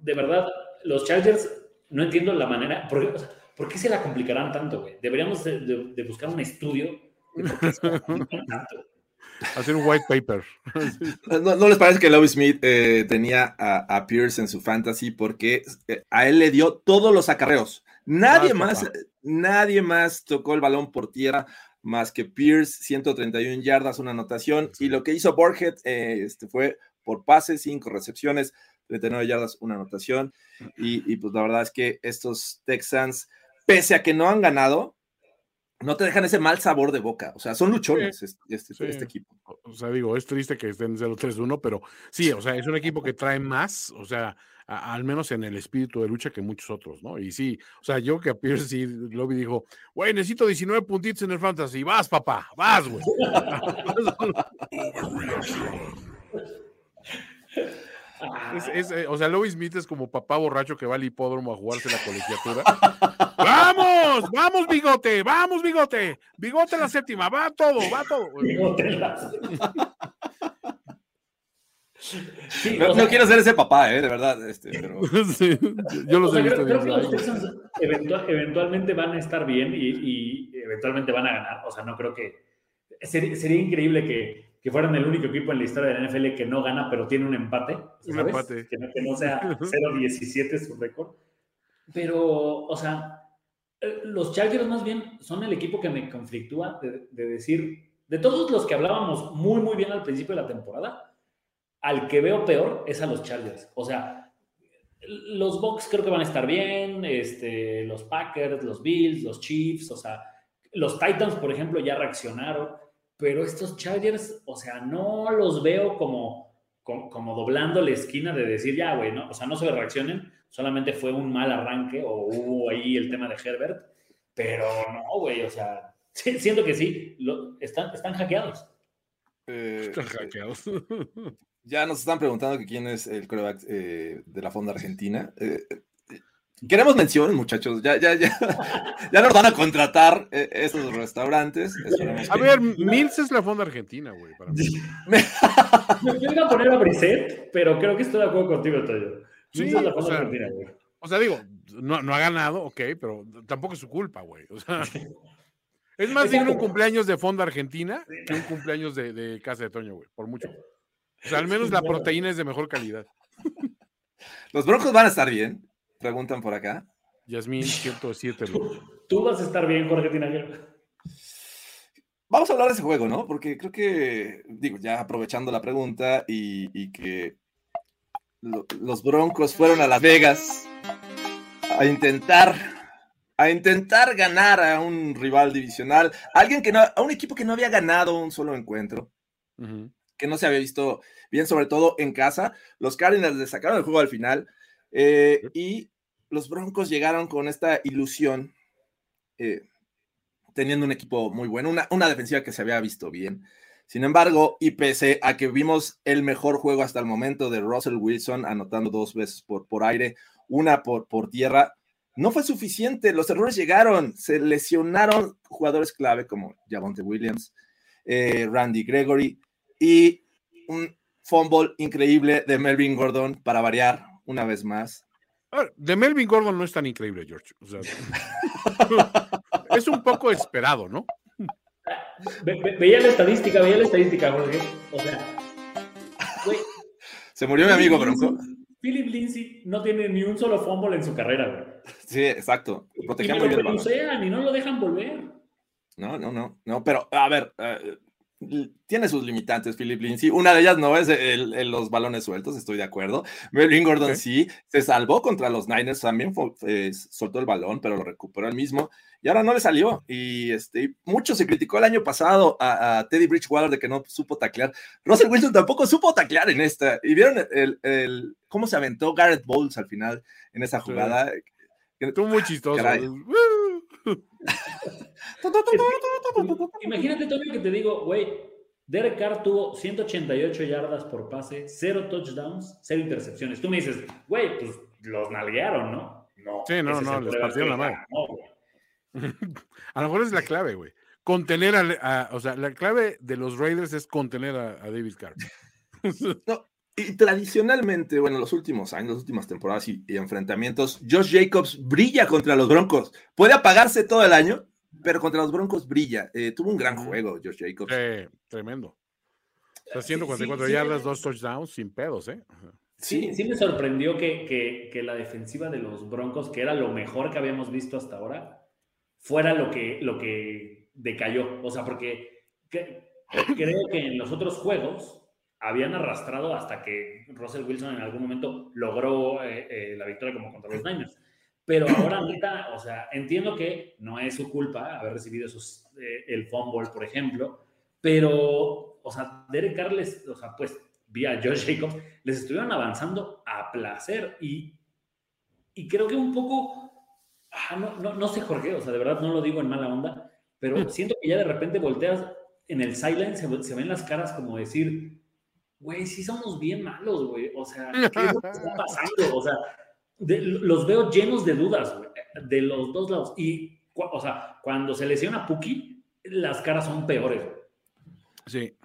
de verdad, los Chargers, no entiendo la manera. ¿Por qué, se la complicarán tanto, güey? Deberíamos de, buscar un estudio [laughs] Hacer un white paper. [laughs] ¿No, les parece que Love Smith eh, tenía a, Pierce en su fantasy porque eh, a él le dio todos los acarreos? Nadie más, nadie más tocó el balón por tierra más que Pierce, 131 yardas, una anotación. Y lo que hizo Borget eh, este, fue por pases, 5 recepciones, 39 yardas, una anotación. Y, y pues la verdad es que estos Texans, pese a que no han ganado, no te dejan ese mal sabor de boca. O sea, son luchones este, este, este, equipo. O sea, digo, es triste que estén 0-3-1, pero sí, o sea, es un equipo que trae más, o sea, al menos en el espíritu de lucha que muchos otros, ¿no? Y sí, o sea, yo que a Pierce sí, Lobby dijo, güey, necesito 19 puntitos en el fantasy. Vas, papá, vas, güey. [laughs] [laughs] [laughs] Eh, o sea, Louis Smith es como papá borracho que va al hipódromo a jugarse la colegiatura. [laughs] ¡Vamos! ¡Vamos, bigote! ¡Vamos, bigote! Bigote la séptima, va todo, va todo. no, quiero ser ese papá, ¿eh? de verdad. Este, pero... [laughs] yo los he visto. Creo, que los Texans eventualmente van a estar bien y, y, eventualmente van a ganar. O sea, no creo que. sería increíble que, que fueran el único equipo en la historia de la NFL que no gana, pero tiene un empate. Un empate. Que, no, sea [laughs] 0-17 su récord. Pero, o sea, eh, los Chargers más bien son el equipo que me conflictúa de, decir, de todos los que hablábamos muy, muy bien al principio de la temporada, al que veo peor es a los Chargers. O sea, los Bucks creo que van a estar bien, este, los Packers, los Bills, los Chiefs, o sea, los Titans, por ejemplo, ya reaccionaron pero estos Chargers, o sea, no los veo como, como, doblando la esquina de decir, ya, güey, ¿no? O sea, no se reaccionen, solamente fue un mal arranque o hubo ahí el tema de Herbert, pero no, güey, o sea, [laughs] siento que sí, lo, están, están hackeados. Eh, están hackeados. ya nos están preguntando que quién es el coreback eh, de la Fonda Argentina. Eh, Queremos mención, muchachos. Ya, ya, ya. [laughs] Ya nos van a contratar eh, esos restaurantes. A ver, Mills es la fonda argentina, güey. Para mí. [laughs] Yo iba a poner a Brisset, pero creo que estoy de acuerdo contigo, Toyo. Sí, es la fonda argentina, güey. O sea, digo, no, no, ha ganado, ok, pero tampoco es su culpa, güey. O sea, [laughs] es más bien un cumpleaños de fonda argentina que un cumpleaños de, de casa de Toño, güey, por mucho. O sea, al menos la proteína es de mejor calidad. Los broncos van a estar bien. Preguntan por acá. Yasmín 107. Tú vas a estar bien, Jorge Tinajero. Vamos a hablar de ese juego, ¿no? Porque creo que, digo, ya aprovechando la pregunta y, que los Broncos fueron a Las Vegas a intentar, a intentar ganar a un rival divisional, alguien que no, a un equipo que no había ganado un solo encuentro, que no se había visto bien, sobre todo en casa. Los Cardinals le sacaron el juego al final. Eh, y los Broncos llegaron con esta ilusión, eh, teniendo un equipo muy bueno, una, una defensiva que se había visto bien. Sin embargo, y pese a que vimos el mejor juego hasta el momento de Russell Wilson, anotando dos veces por, por aire, una por, por tierra, no fue suficiente. Los errores llegaron, se lesionaron jugadores clave como Javonte Williams, eh, Randy Gregory y un fumble increíble de Melvin Gordon para variar una vez más. De Melvin Gordon no es tan increíble, George. [laughs] es un poco esperado, ¿no? veía la estadística, veía la estadística, Jorge. O sea, güey. Se murió mi amigo Bronco. Philip Lindsay no tiene ni un solo fumble en su carrera, güey. Sí, exacto. y no lo y no lo dejan volver. No, no, no, no, pero a ver, eh, tiene sus limitantes, Philip Lindsay. Una de ellas no es el, los balones sueltos, estoy de acuerdo. Melvin Gordon sí. se salvó contra los Niners, también soltó el balón, pero lo recuperó él mismo y ahora no le salió. Y este, mucho se criticó el año pasado a, Teddy Bridgewater de que no supo taclear. Russell Wilson tampoco supo taclear en esta. Y vieron el, cómo se aventó Garrett Bowles al final en esa jugada. Estuvo muy chistoso. [laughs] [laughs] Imagínate, Tony, que te digo, güey, Derek Carr tuvo 188 yardas por pase, cero touchdowns, cero intercepciones. Tú me dices, güey, pues los nalguearon, ¿no? No. Sí, no, no, les partieron la mano. [laughs] a lo mejor es la clave, güey. Contener a, o sea, la clave de los Raiders es contener a, David Carr. [laughs] no, y tradicionalmente, bueno, los últimos años, las últimas temporadas y, enfrentamientos, Josh Jacobs brilla contra los Broncos. Puede apagarse todo el año, pero contra los Broncos brilla. Eh, tuvo un gran juego, Josh Jacobs. tremendo. Está haciendo 44 yardas, dos touchdowns sin pedos, ¿eh? Sí, sí me sorprendió que, que, la defensiva de los Broncos, que era lo mejor que habíamos visto hasta ahora, fuera lo que, lo que decayó. O sea, porque creo que en los otros juegos habían arrastrado hasta que Russell Wilson en algún momento logró eh, eh, la victoria como contra los Niners. Pero [clears throat] ahora, neta, o sea, entiendo que no es su culpa haber recibido esos, eh, el fumble, por ejemplo, pero, o sea, Derek Carles, o sea, pues, vía Josh Jacobs, les estuvieron avanzando a placer y, y creo que un poco, ah, no, no, no sé, Jorge, o sea, de verdad no lo digo en mala onda, pero [laughs] siento que ya de repente volteas en el silence, se, se ven las caras como decir, güey, sí somos bien malos, güey. O sea, ¿qué [laughs] está pasando? O sea, los veo llenos de dudas, güey, de los dos lados. Y, o sea, cuando se lesiona Puki, las caras son peores. Sí.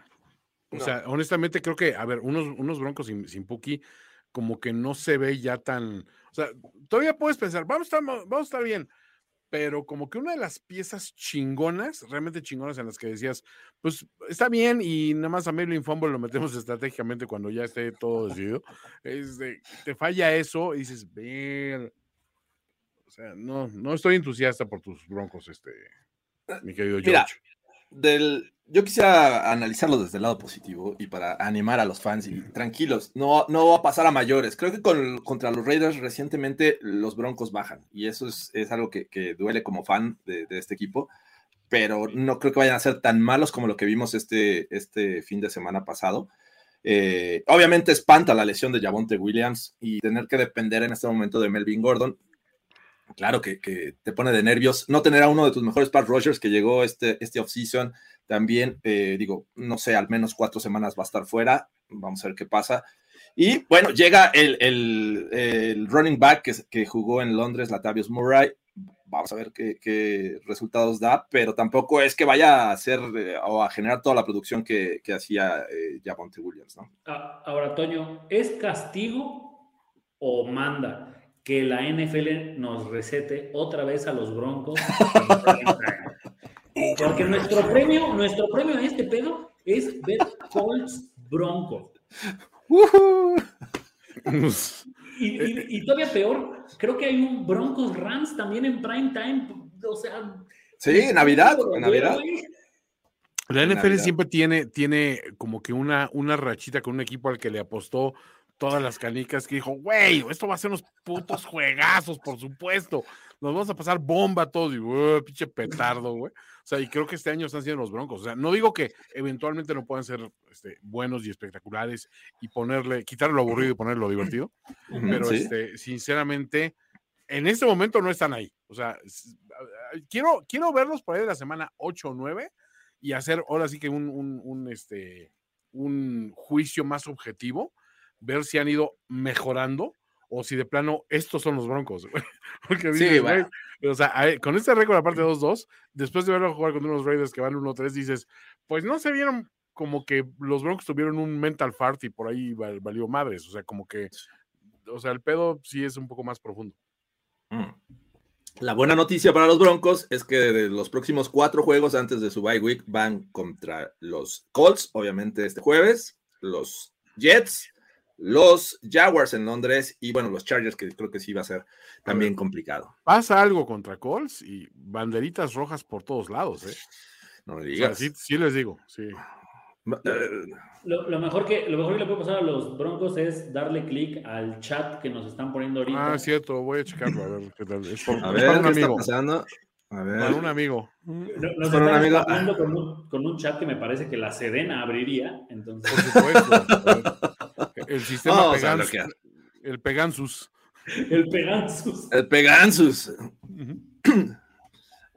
O sea, honestamente creo que, a ver, unos, unos broncos sin, sin Puki, como que no se ve ya tan. O sea, todavía puedes pensar, vamos a vamos a estar bien pero como que una de las piezas chingonas, realmente chingonas en las que decías, pues está bien y nada más a Merlin Fumble lo metemos [laughs] estratégicamente cuando ya esté todo decidido, te falla eso y dices, ver, o sea, no, no estoy entusiasta por tus broncos, este, mi querido George. Del, yo quisiera analizarlo desde el lado positivo y para animar a los fans y tranquilos, no, no va a pasar a mayores. Creo que con, contra los Raiders recientemente los Broncos bajan y eso es, es algo que, que, duele como fan de, de, este equipo, pero no creo que vayan a ser tan malos como lo que vimos este, este fin de semana pasado. Eh, obviamente espanta la lesión de Javonte Williams y tener que depender en este momento de Melvin Gordon. Claro que, te pone de nervios no tener a uno de tus mejores pass rushers que llegó este, este offseason también, eh, digo, no sé, al menos cuatro semanas va a estar fuera. Vamos a ver qué pasa. Y bueno, llega el, el, running back que, jugó en Londres, Latavius Murray. Vamos a ver qué, resultados da, pero tampoco es que vaya a hacer eh, o a generar toda la producción que, hacía eh, Javonte Williams. Ah, ahora, Toño, ¿es castigo o manda que la NFL nos recete otra vez a los Broncos? [laughs] Porque nuestro premio, nuestro premio a este pedo es ver Colts Broncos. y, todavía peor, creo que hay un Broncos Rams también en prime time. O sea. Sí, Navidad, Navidad. La NFL siempre tiene, tiene como que una, una rachita con un equipo al que le apostó todas las canicas que dijo, güey, esto va a ser unos putos juegazos, por supuesto. Nos vamos a pasar bomba todos y, pinche petardo, güey. O sea, y creo que este año están siendo los Broncos. O sea, no digo que eventualmente no puedan ser este, buenos y espectaculares y ponerle, quitarle lo aburrido y ponerle lo divertido, pero este, sinceramente, en este momento no están ahí. O sea, quiero, quiero verlos por ahí de la semana 8 o 9 y hacer ahora sí que un, un, este, un juicio más objetivo, ver si han ido mejorando o si de plano estos son los Broncos. [laughs] Porque sí, o sea, con este récord aparte 2-2, después de verlo jugar con unos Raiders que van 1-3, dices, pues no se vieron como que los Broncos tuvieron un mental fart y por ahí valió madres. O sea, como que, o sea, el pedo sí es un poco más profundo. Mm. La buena noticia para los Broncos es que de los próximos cuatro juegos antes de su bye week van contra los Colts, obviamente este jueves, los Jets, los Jaguars en Londres y bueno, los Chargers, que creo que sí va a ser también complicado. Pasa algo contra Colts y banderitas rojas por todos lados, ¿eh? No me digas. sí, les digo, sí. Lo, mejor que, lo mejor que le puede pasar a los Broncos es darle clic al chat que nos están poniendo ahorita. Ah, cierto, voy a checarlo a ver qué tal. Es por, [clears throat] a ver, un amigo. pasando? A ver. Para un amigo. Nos un amigo. hablando con un, con un, chat que me parece que la Sedena abriría. Entonces... Por supuesto. El sistema Pegansus, El Pegansus. El Pegansus. El Pegansus. [clears throat]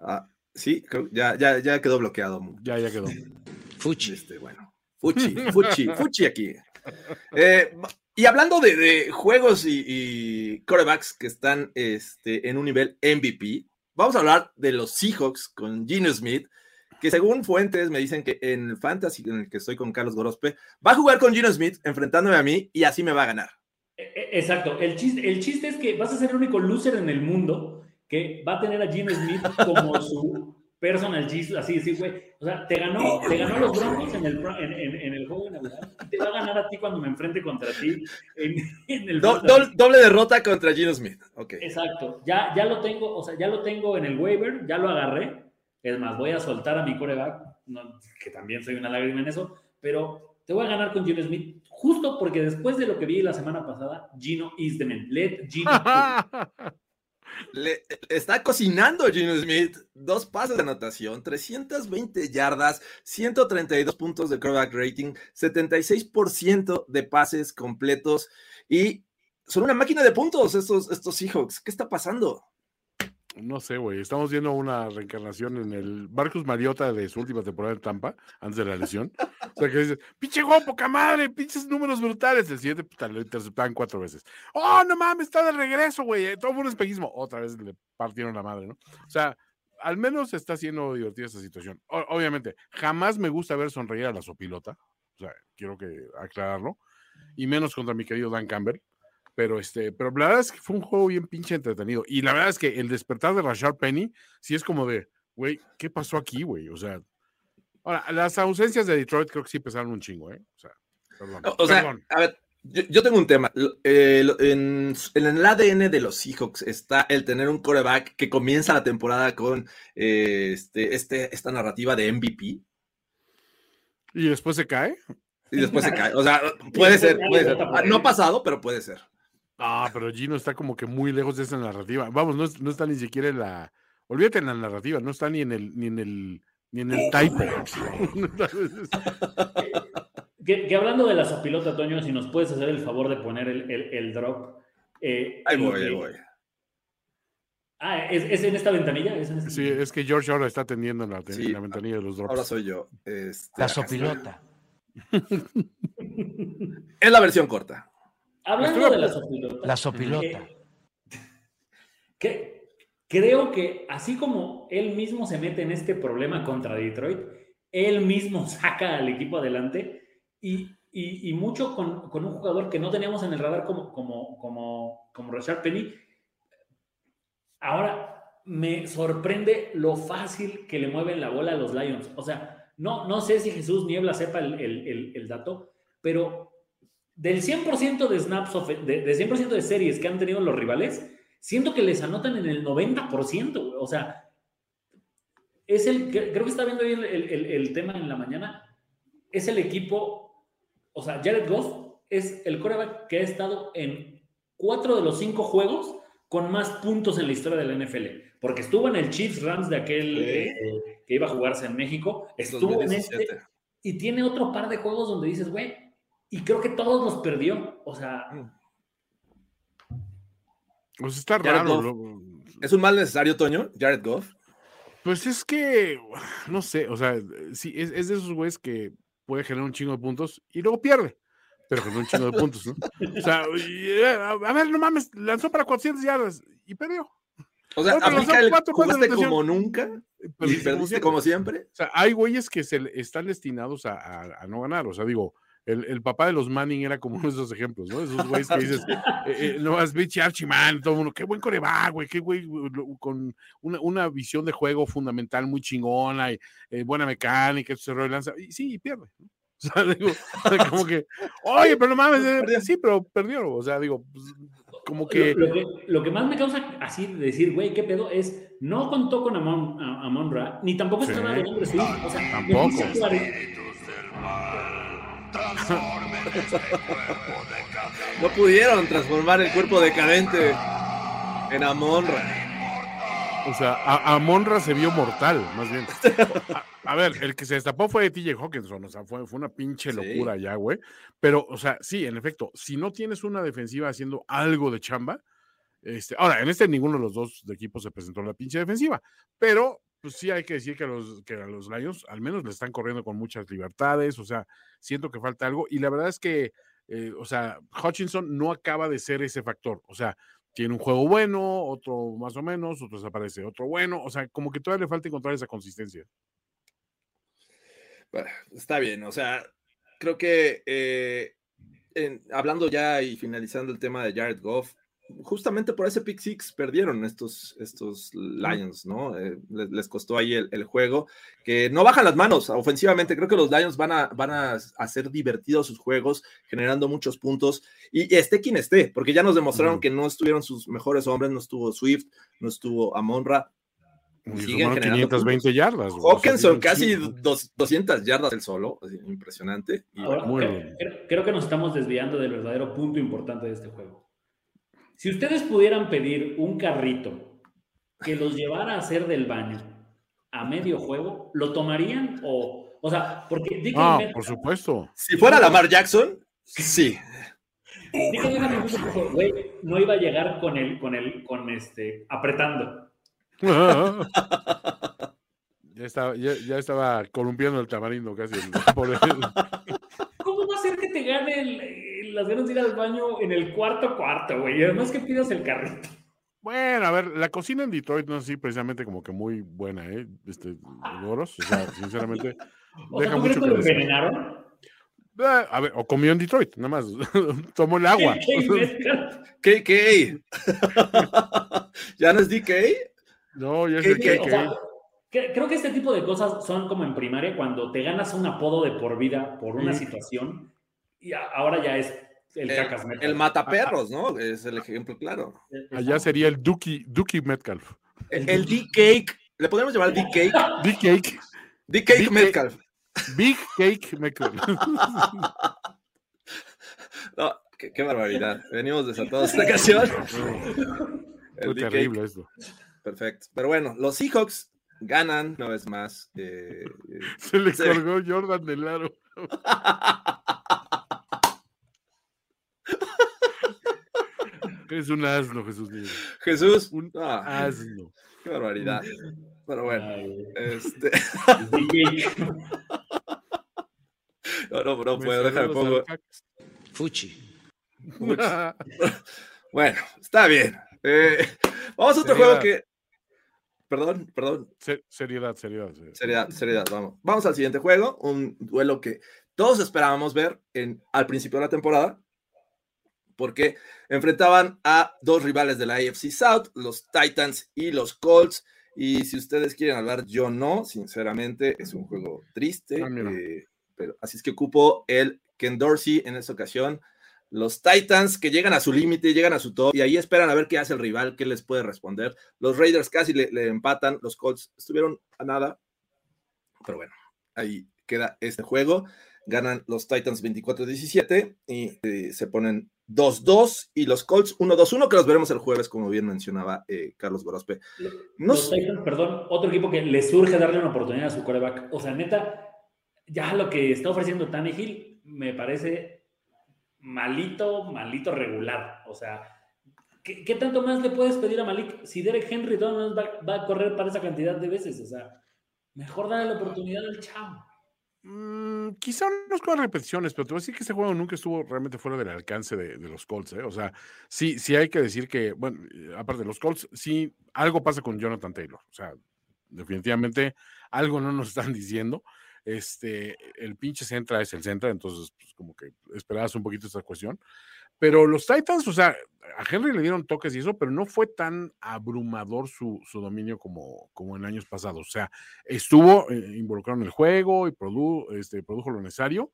ah, sí, ya, ya, ya quedó bloqueado. Ya, ya quedó. Fuchi. Este, bueno. Fuchi, [laughs] Fuchi, Fuchi aquí. Eh, y hablando de, juegos y, corebacks que están este, en un nivel MVP, vamos a hablar de los Seahawks con Gino Smith, que según fuentes me dicen que en el fantasy en el que estoy con Carlos Gorospe, va a jugar con Gino Smith enfrentándome a mí y así me va a ganar. E, e, exacto. El chiste, el chiste es que vas a ser el único loser en el mundo que va a tener a Gino Smith como [laughs] su personal Jesus, así, sí, güey. O sea, te ganó, te ganó los Broncos en el, en, en, el juego de Navidad. Te va a ganar a ti cuando me enfrente contra ti en, [laughs] el. doble derrota contra Gino Smith. Okay. Exacto. Ya, ya lo tengo, o sea, ya lo tengo en el waiver, ya lo agarré. Es más, voy a soltar a mi coreback, que también soy una lágrima en eso, pero te voy a ganar con Gino Smith, justo porque después de lo que vi la semana pasada, Gino is the man. Let Gino. [laughs] Le, está cocinando Gino Smith. Dos pases de anotación, 320 yardas, 132 puntos de quarterback rating, 76% de pases completos y son una máquina de puntos estos, estos Seahawks. ¿Qué está pasando? No sé, güey. Estamos viendo una reencarnación en el Marcus Mariota de su última temporada en Tampa, antes de la lesión. O sea, que dice, pinche guapo, poca madre, pinches números brutales. El siguiente puta, lo interceptaban cuatro veces. Oh, no mames, está de regreso, güey. Todo fue un espejismo. Otra vez le partieron la madre, ¿no? O sea, al menos está siendo divertida esta situación. obviamente, jamás me gusta ver sonreír a la sopilota. O sea, quiero que aclararlo. Y menos contra mi querido Dan Campbell. Pero este, pero la verdad es que fue un juego bien pinche entretenido. Y la verdad es que el despertar de Rashard Penny, sí es como de, güey, ¿qué pasó aquí, güey? O sea, ahora, las ausencias de Detroit creo que sí pesaron un chingo, ¿eh? O sea, perdón. O sea, a ver, yo, tengo un tema. en, en, el ADN de los Seahawks está el tener un coreback que comienza la temporada con eh, este, este, esta narrativa de MVP. ¿Y después se cae? Y después se [laughs] cae. O sea, puede ser, puede ser. No ha pasado, pero puede ser. Ah, pero Gino está como que muy lejos de esa narrativa. Vamos, no, está ni siquiera en la. Olvídate en la narrativa, no está ni en el, ni en el, ni en el typo. [laughs] que, hablando de la sopilota, Toño, si nos puedes hacer el favor de poner el, drop. Eh, ahí voy, ahí voy. Ah, ¿es, en esta ventanilla? sí, es que George ahora está atendiendo en la, ventanilla de los drops. Ahora soy yo. Este, la sopilota. [laughs] es la versión corta. Hablando de la sopilota. La sopilota. Eh, que, creo que así como él mismo se mete en este problema contra Detroit, él mismo [laughs] saca al equipo adelante y, mucho con, un jugador que no teníamos en el radar como, como, como, como Rashard Penny. Ahora me sorprende lo fácil que le mueven la bola a los Lions. O sea, no, no sé si Jesús Niebla sepa el dato, pero del 100% de snaps, de, 100% de series que han tenido los rivales, siento que les anotan en el 90%, O sea, es el, creo que está viendo bien el, tema en la mañana, es el equipo, o sea, Jared Goff es el coreback que ha estado en cuatro de los cinco juegos con más puntos en la historia de la NFL, porque estuvo en el Chiefs Rams de aquel eh, que iba a jugarse en México, estuvo en este y tiene otro par de juegos donde dices, güey, y creo que todos los perdió. O sea. Mm. Pues está raro. ¿Es un mal necesario, Toño? Jared Goff. Pues es que, no sé, o sea, sí, es, es de esos güeyes que puede generar un chingo de puntos y luego pierde pero con un chingo de puntos, ¿no? O sea, eh, a ver, no mames, lanzó para 400 yardas y perdió. O sea, aplica el jugaste como nunca y perdiste como siempre. O sea, hay güeyes que se están destinados a, a, no ganar. O sea, digo, el, el, papá de los Manning era como [laughs] uno de esos ejemplos, ¿no? Esos güeyes que [laughs] dices, eh, eh, no has Bitch Archie todo el mundo, qué buen coreback, güey, qué güey, con una, una, visión de juego fundamental muy chingona y buena mecánica, se lanza, y sí, y pierde. ¿no? [laughs] O sea, digo, como que, oye, pero no mames, eh, sí, pero perdió. O sea, digo, pues, como que... Lo, que... más me causa así de decir, güey, ¿qué pedo? Es, no contó con Amon, Amon Ra, ni tampoco estaba de nombre sí. O sea, tampoco. No pudieron transformar el cuerpo decadente en Amon Ra. O sea, a, Monra se vio mortal, más bien. [laughs] A, ver, el que se destapó fue TJ Hawkinson, o sea, fue, fue una pinche locura ya, güey. Pero, o sea, sí, en efecto, si no tienes una defensiva haciendo algo de chamba, este, ahora, en este ninguno de los dos equipos se presentó la pinche defensiva, pero pues sí hay que decir que a los, que a los Lions al menos le están corriendo con muchas libertades, o sea, siento que falta algo, y la verdad es que, eh, o sea, Hutchinson no acaba de ser ese factor, o sea, tiene un juego bueno, otro más o menos, otro desaparece, otro bueno, o sea, como que todavía le falta encontrar esa consistencia. está bien, o sea, creo que eh, hablando ya y finalizando el tema de Jared Goff, justamente por ese pick six perdieron estos, estos Lions, ¿no? Eh, les, costó ahí el, juego, que no bajan las manos ofensivamente. Creo que los Lions van a, van a hacer divertidos sus juegos, generando muchos puntos. Y, esté quien esté, porque ya nos demostraron que no estuvieron sus mejores hombres, no estuvo Swift, no estuvo Amonra. Siguen 520 yardas. Hawkinson casi 200 yardas el solo, impresionante. creo que nos estamos desviando del verdadero punto importante de este juego si ustedes pudieran pedir un carrito que los llevara a hacer del baño a medio juego, ¿lo tomarían? O, o sea, porque... Ah, por supuesto. Si fuera Lamar Jackson, sí. no iba a llegar con el, con el, con este, apretando. [laughs] ya, estaba, ya, estaba columpiando el tamarindo casi. ¿Cómo va a ser que te gane el, las ganas de ir al baño en el cuarto cuarto, güey. Y además que pidas el carrito. Bueno, a ver, la cocina en Detroit no es así precisamente como que muy buena, ¿eh? Este, Loros, o sea, sinceramente. [laughs] o deja sea, mucho que lo envenenaron? Ah, a ver, o comió en Detroit, nada más. [laughs] Tomó el agua. [laughs] KK. ¿Ya no es DK? No, ya es KK. creo que este tipo de cosas son como en primaria, cuando te ganas un apodo de por vida por una situación y ahora ya es el, cacas Metcalf. El mataperros, ¿no? Es el ejemplo claro. Allá sería el Duki, Duki Metcalf. El, D-Cake. ¿Le podemos llamar D-Cake? D-Cake. D-Cake Metcalf. Big Cake Metcalf. [laughs] no, qué, barbaridad. Venimos desatados esta canción. Es [laughs] terrible esto. Perfecto. Pero bueno, los Seahawks ganan una vez más. Eh, se le colgó Jordan del aro. [laughs] Es un asno, Jesús. Jesús. Un ah, asno. Qué barbaridad. Pero bueno, este. [laughs] no, no, no puedo, déjame pongo. Fuchi. [laughs] bueno, está bien. Eh, vamos a otro juego que. Perdón, perdón. seriedad, seriedad, seriedad. Seriedad, vamos. Vamos al siguiente juego. Un duelo que todos esperábamos ver en, al principio de la temporada porque enfrentaban a dos rivales de la AFC South, los Titans y los Colts. Y si ustedes quieren hablar, yo no, sinceramente, es un juego triste. Ah, eh, pero así es que ocupo el Ken Dorsey en esta ocasión. Los Titans que llegan a su límite, llegan a su top y ahí esperan a ver qué hace el rival, qué les puede responder. Los Raiders casi le, le empatan, los Colts estuvieron a nada. Pero bueno, ahí queda este juego. Ganan los Titans 24-17 y eh, se ponen 2-2 y los Colts 1-2-1, que los veremos el jueves, como bien mencionaba eh, Carlos Gorospe. Los Titans, perdón, otro equipo que le surge darle una oportunidad a su coreback. O sea, neta, ya lo que está ofreciendo Tannehill me parece malito, malito regular. O sea, ¿qué, tanto más le puedes pedir a Malik si Derek Henry va, va, a correr para esa cantidad de veces? O sea, mejor darle la oportunidad al chavo. Mm, quizá unos con repeticiones, pero te voy a decir que este juego nunca estuvo realmente fuera del alcance de, los Colts. ¿eh? O sea, sí, sí hay que decir que, bueno, eh, aparte de los Colts, sí, algo pasa con Jonathan Taylor. O sea, definitivamente algo no nos [laughs] están diciendo. Este, el pinche centra es el centra, entonces, pues como que esperabas un poquito esta cuestión. Pero los Titans, o sea, a Henry le dieron toques y eso, pero no fue tan abrumador su, dominio como, como en años pasados. O sea, estuvo eh, involucrado en el juego y este, produjo lo necesario.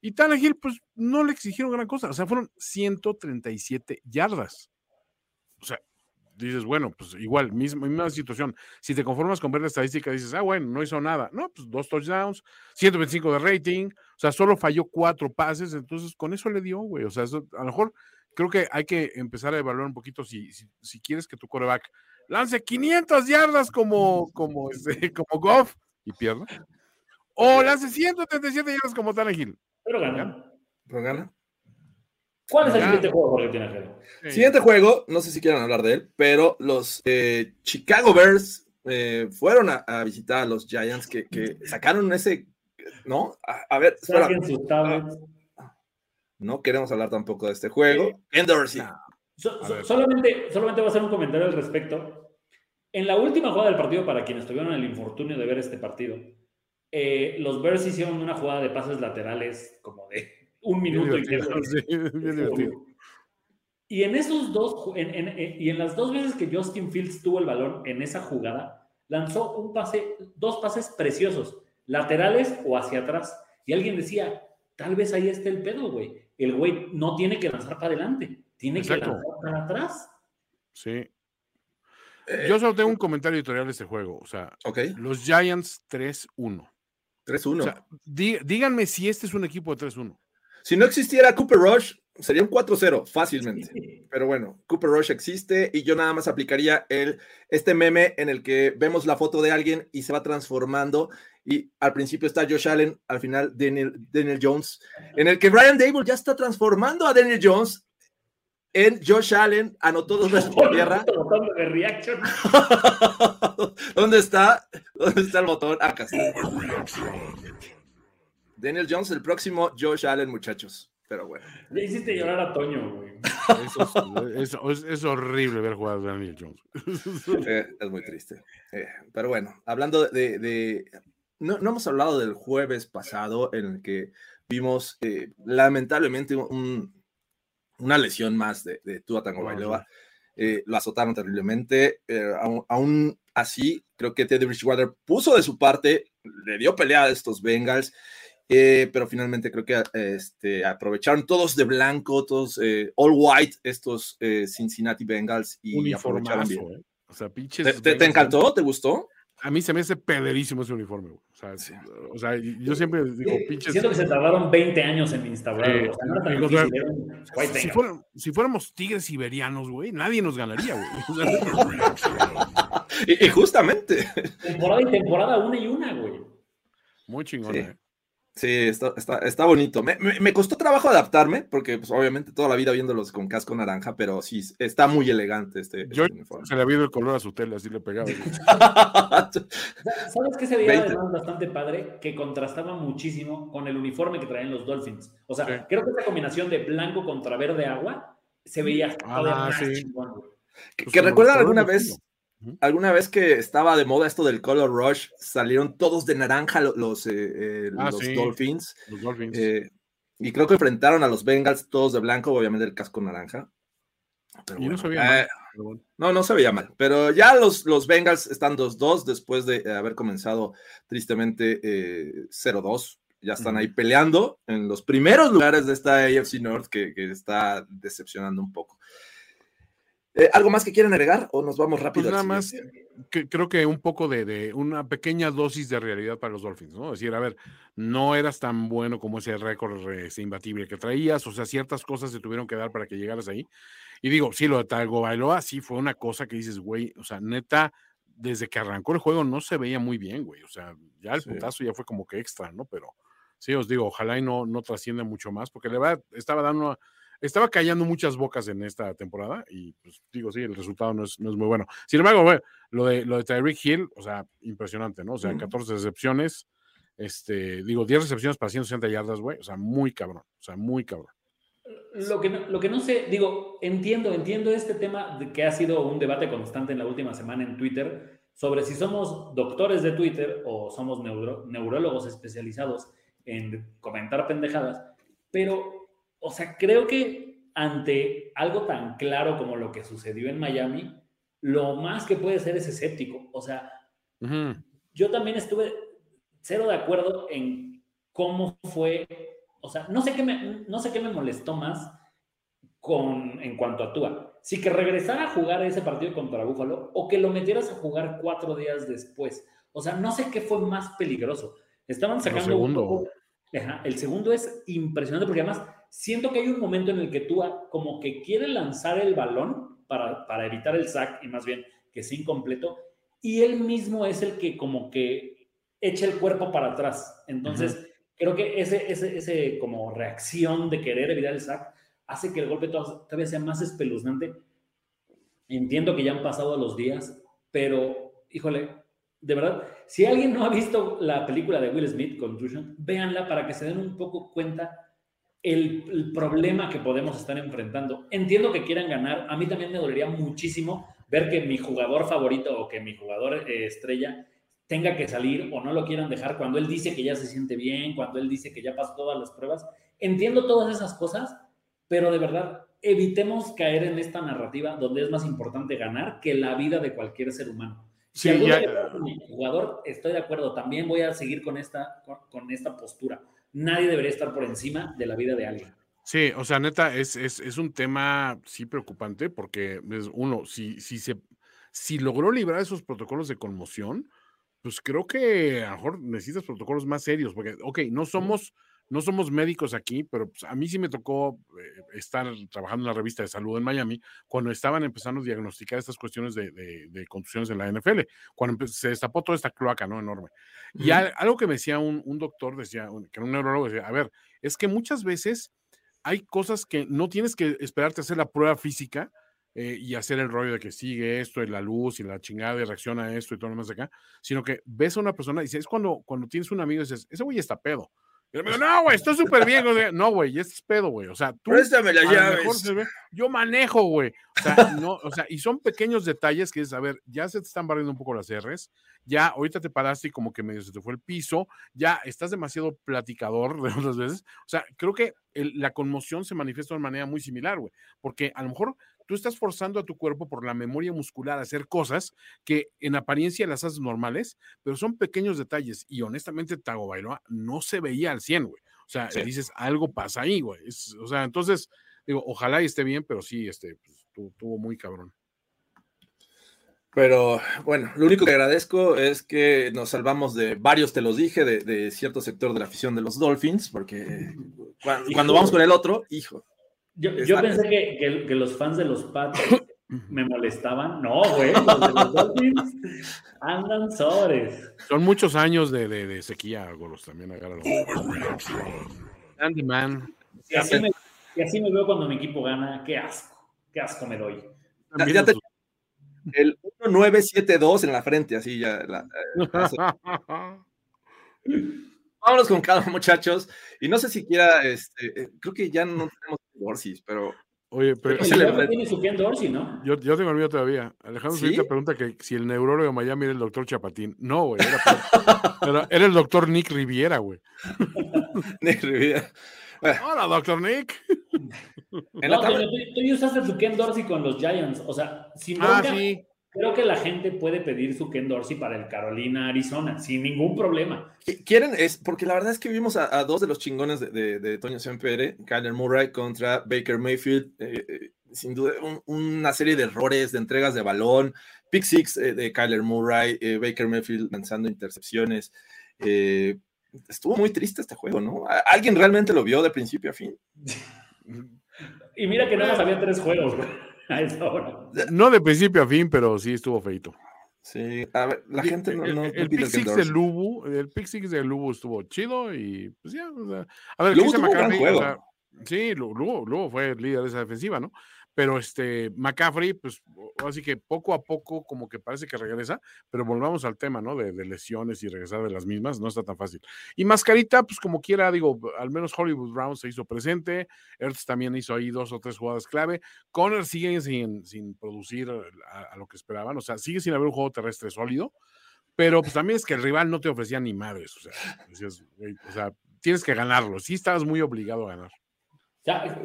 Y Tannehill, pues no le exigieron gran cosa. O sea, fueron 137 yardas. O sea, dices, bueno, pues igual, misma, misma situación. Si te conformas con ver la estadística, dices, ah, bueno, no hizo nada. No, pues dos touchdowns, 125 de rating, o sea, solo falló cuatro pases, entonces con eso le dio, güey. O sea, a lo mejor creo que hay que empezar a evaluar un poquito si, si, quieres que tu coreback lance 500 yardas como, como, este, [laughs] como Goff y pierda, o lance 137 yardas como Tannehill. Pero gana. Pero gana. ¿Cuál es el siguiente juego que tiene Siguiente juego, no sé si quieran hablar de él, pero los eh, Chicago Bears eh, fueron a, visitar a los Giants que, sacaron ese, ¿no? A, ver, no queremos hablar tampoco de este juego. solamente, solamente voy a hacer un comentario al respecto. En la última jugada del partido, para quienes tuvieron el infortunio de ver este partido, eh, los Bears hicieron una jugada de pases laterales como de un minuto y medio. [laughs] Y en esos dos, y en las dos veces que Justin Fields tuvo el balón en esa jugada, lanzó un pase, dos pases preciosos, laterales o hacia atrás. Y alguien decía, tal vez ahí esté el pedo, güey. El güey no tiene que lanzar para adelante, tiene que lanzar para atrás. Sí. Eh, Yo solo tengo un comentario editorial de este juego. O sea, los Giants 3-1. 3-1. O sea, díganme si este es un equipo de 3-1. Si no existiera Cooper Rush, sería un 4-0 fácilmente. Pero bueno, Cooper Rush existe y yo nada más aplicaría el, este meme en el que vemos la foto de alguien y se va transformando y al principio está Josh Allen, al final Daniel, Daniel Jones, en el que Brian Dable ya está transformando a Daniel Jones en Josh Allen, anotó dos veces por tierra. [laughs] [laughs] ¿Dónde está? ¿Dónde está el botón? Acá está. Daniel Jones, el próximo Josh Allen, muchachos. Pero bueno. Le hiciste llorar a Toño, güey. es, horrible ver jugar a Daniel Jones. Eh, es muy triste. Eh, pero bueno, hablando de. No, hemos hablado del jueves pasado en el que vimos eh, lamentablemente una lesión más de, de Tua Tango Bailoa. lo azotaron terriblemente. Aún, así, creo que Teddy Bridgewater puso de su parte, le dio pelea a estos Bengals. Eh, pero finalmente creo que este, aprovecharon todos de blanco, todos eh, all white, estos eh, Cincinnati Bengals y aprovecharon bien. O sea, pinches. ¿Te, encantó? ¿Te gustó? A mí se me hace pederísimo ese uniforme. O sea, o sea yo siempre digo, pinches. Siento que se tardaron 20 años en instaurarlo. si, fuéramos tigres siberianos, güey, nadie nos ganaría, güey. [laughs] y, justamente. Temporada y temporada, una y una, güey. Muy chingón, Sí, está, está, está bonito. Me, me, costó trabajo adaptarme, porque pues, obviamente toda la vida viéndolos con casco naranja, pero sí, está muy elegante este, este uniforme. Se le había ido el color a su tela, así le pegaba. [laughs] ¿Sabes qué se veía además bastante padre? Que contrastaba muchísimo con el uniforme que traían los Dolphins. O sea, creo que esa combinación de blanco contra verde agua se veía ah, sí. Que, pues recuerdan alguna vez Alguna vez que estaba de moda esto del Color Rush, salieron todos de naranja los, eh, eh, ah, Dolphins. Eh, y creo que enfrentaron a los Bengals todos de blanco, obviamente el casco naranja. no se veía mal. No, no se veía mal. Pero ya los, los Bengals están 2-2 después de haber comenzado tristemente 0-2. Ya están ahí peleando en los primeros lugares de esta AFC North que, que está decepcionando un poco. Eh, ¿Algo más que quieran agregar o nos vamos rápido? Pues nada más, que, creo que un poco de, una pequeña dosis de realidad para los Dolphins, ¿no? Es decir, a ver, no eras tan bueno como ese récord imbatible que traías, o sea, ciertas cosas se tuvieron que dar para que llegaras ahí. Y digo, sí, lo de Talgo Bailoa, sí fue una cosa que dices, güey, o sea, neta, desde que arrancó el juego no se veía muy bien, güey, o sea, ya el putazo ya fue como que extra, ¿no? Pero sí, os digo, ojalá y no, no trascienda mucho más, porque le va, estaba dando estaba callando muchas bocas en esta temporada y pues digo, sí, el resultado no es, no es muy bueno. Sin embargo, bueno, lo de, lo de Tyreek Hill, o sea, impresionante, ¿no? O sea, 14 recepciones, este, digo, 10 recepciones para 160 yardas, güey, o sea, muy cabrón, o sea, muy cabrón. Lo que, no, lo que no sé, digo, entiendo, entiendo este tema de que ha sido un debate constante en la última semana en Twitter sobre si somos doctores de Twitter o somos neurólogos especializados en comentar pendejadas, pero, o sea, creo que ante algo tan claro como lo que sucedió en Miami, lo más que puede ser es escéptico. O sea, yo también estuve cero de acuerdo en cómo fue, o sea, no sé qué me, no sé qué me molestó más con, en cuanto a Tua. Si que regresara a jugar ese partido contra Búfalo o que lo metieras a jugar cuatro días después. O sea, no sé qué fue más peligroso. Estaban sacando un poco, el segundo es impresionante porque además siento que hay un momento en el que Tua como que quiere lanzar el balón para, para evitar el sack y más bien que es incompleto y él mismo es el que como que echa el cuerpo para atrás. Entonces, creo que ese, ese, ese como reacción de querer evitar el sack hace que el golpe todavía sea más espeluznante. Entiendo que ya han pasado los días, pero, híjole, de verdad, si alguien no ha visto la película de Will Smith, Contusion, véanla para que se den un poco cuenta el, el, problema que podemos estar enfrentando. Entiendo que quieran ganar. A mí también me dolería muchísimo ver que mi jugador favorito o que mi jugador eh, estrella tenga que salir o no lo quieran dejar cuando él dice que ya se siente bien, cuando él dice que ya pasó todas las pruebas. Entiendo todas esas cosas, pero de verdad, evitemos caer en esta narrativa donde es más importante ganar que la vida de cualquier ser humano. Si sí, ya... jugador, estoy de acuerdo, también voy a seguir con esta, con, esta postura. Nadie debería estar por encima de la vida de alguien. Sí, o sea, neta, es, es, es un tema sí preocupante porque es uno, si, si, se, si logró librar esos protocolos de conmoción, pues creo que a lo mejor necesitas protocolos más serios, porque, ok, no somos no somos médicos aquí, pero pues, a mí sí me tocó eh, estar trabajando en la revista de salud en Miami cuando estaban empezando a diagnosticar estas cuestiones de, de, contusiones en la NFL, cuando se destapó toda esta cloaca, ¿no? Enorme. Y algo que me decía un, doctor, decía, que era un neurólogo, decía, a ver, es que muchas veces hay cosas que no tienes que esperarte a hacer la prueba física, eh, y hacer el rollo de que sigue esto y la luz y la chingada y reacciona a esto y todo lo demás de acá, sino que ves a una persona y dices, es cuando, cuando tienes un amigo y dices, ese güey está pedo. Y me digo, no, güey, está súper bien. No, güey, este es pedo, güey. O sea, tú. Préstame las llaves. yo manejo, güey. O sea, no, o sea, y son pequeños detalles que es, a ver, ya se te están barriendo un poco las R's, ya ahorita te paraste y como que medio se te fue el piso, ya estás demasiado platicador [laughs] de otras veces. O sea, creo que la conmoción se manifiesta de una manera muy similar, güey, porque a lo mejor tú estás forzando a tu cuerpo por la memoria muscular a hacer cosas que en apariencia las haces normales, pero son pequeños detalles. Y honestamente, Tago Bailoa no se veía al 100, güey. O sea, dices, algo pasa ahí, güey. o sea, entonces, digo, ojalá y esté bien, pero sí, este, pues, tuvo muy cabrón. Pero bueno, lo único que agradezco es que nos salvamos de varios, te los dije, de, cierto sector de la afición de los Dolphins, porque cuando vamos con el otro, hijo, yo, yo pensé que, que, los fans de los Pats me molestaban. No, güey, los de los Dolphins andan sobres. Son muchos años de, de, de sequía, Golos, también agárralo. Andy Man. Y así, me, y así, me, veo cuando mi equipo gana. Qué asco, qué asco me doy. Ya te, el 1972 en la frente, así ya. La, Vámonos con calma, muchachos. Y no sé si quiera, este, eh, creo que ya no tenemos Dorsey, pero. Oye, pero. Se tiene su Dorsey, ¿no? Yo, yo tengo el mío todavía. Alejandro ¿Sí? pregunta que si el neurólogo de Miami era el doctor Chapatín. No, güey. Era, era, el doctor Nick Riviera, güey. [laughs] Nick Riviera. [laughs] Hola, doctor Nick. [laughs] no, pero tú, tú, usaste su Ken Dorsey con los Giants. O sea, si no. Ah, sí. Creo que la gente puede pedir su Ken Dorsey para el Carolina, Arizona, sin ningún problema. Quieren, es porque la verdad es que vimos a, dos de los chingones de, de, de Toño Sempere, Kyler Murray contra Baker Mayfield, eh, eh, sin duda una serie de errores, de entregas de balón, pick six eh, de Kyler Murray, Baker Mayfield lanzando intercepciones. Estuvo muy triste este juego, ¿no? ¿Alguien realmente lo vio de principio a fin? [laughs] y mira que nada más había tres juegos, [laughs] no de principio a fin, pero sí estuvo feito. Sí, a ver, la gente no. no el, el Pick Six de Lubu, el Pick Six de Lubu estuvo chido y pues ya, o sea, a ver, Lubu tuvo un gran juego. Sí, luego, luego fue líder de esa defensiva, ¿no? Pero este McCaffrey, pues así que poco a poco como que parece que regresa, pero volvamos al tema, ¿no? De, lesiones y regresar de las mismas, no está tan fácil. Y Mascarita, pues como quiera, digo, al menos Hollywood Brown se hizo presente, Ertz también hizo ahí dos o tres jugadas clave, Conner sigue sin, sin producir a, lo que esperaban, o sea, sigue sin haber un juego terrestre sólido, pero pues también es que el rival no te ofrecía ni madres, o sea, o sea tienes que ganarlo, sí estabas muy obligado a ganar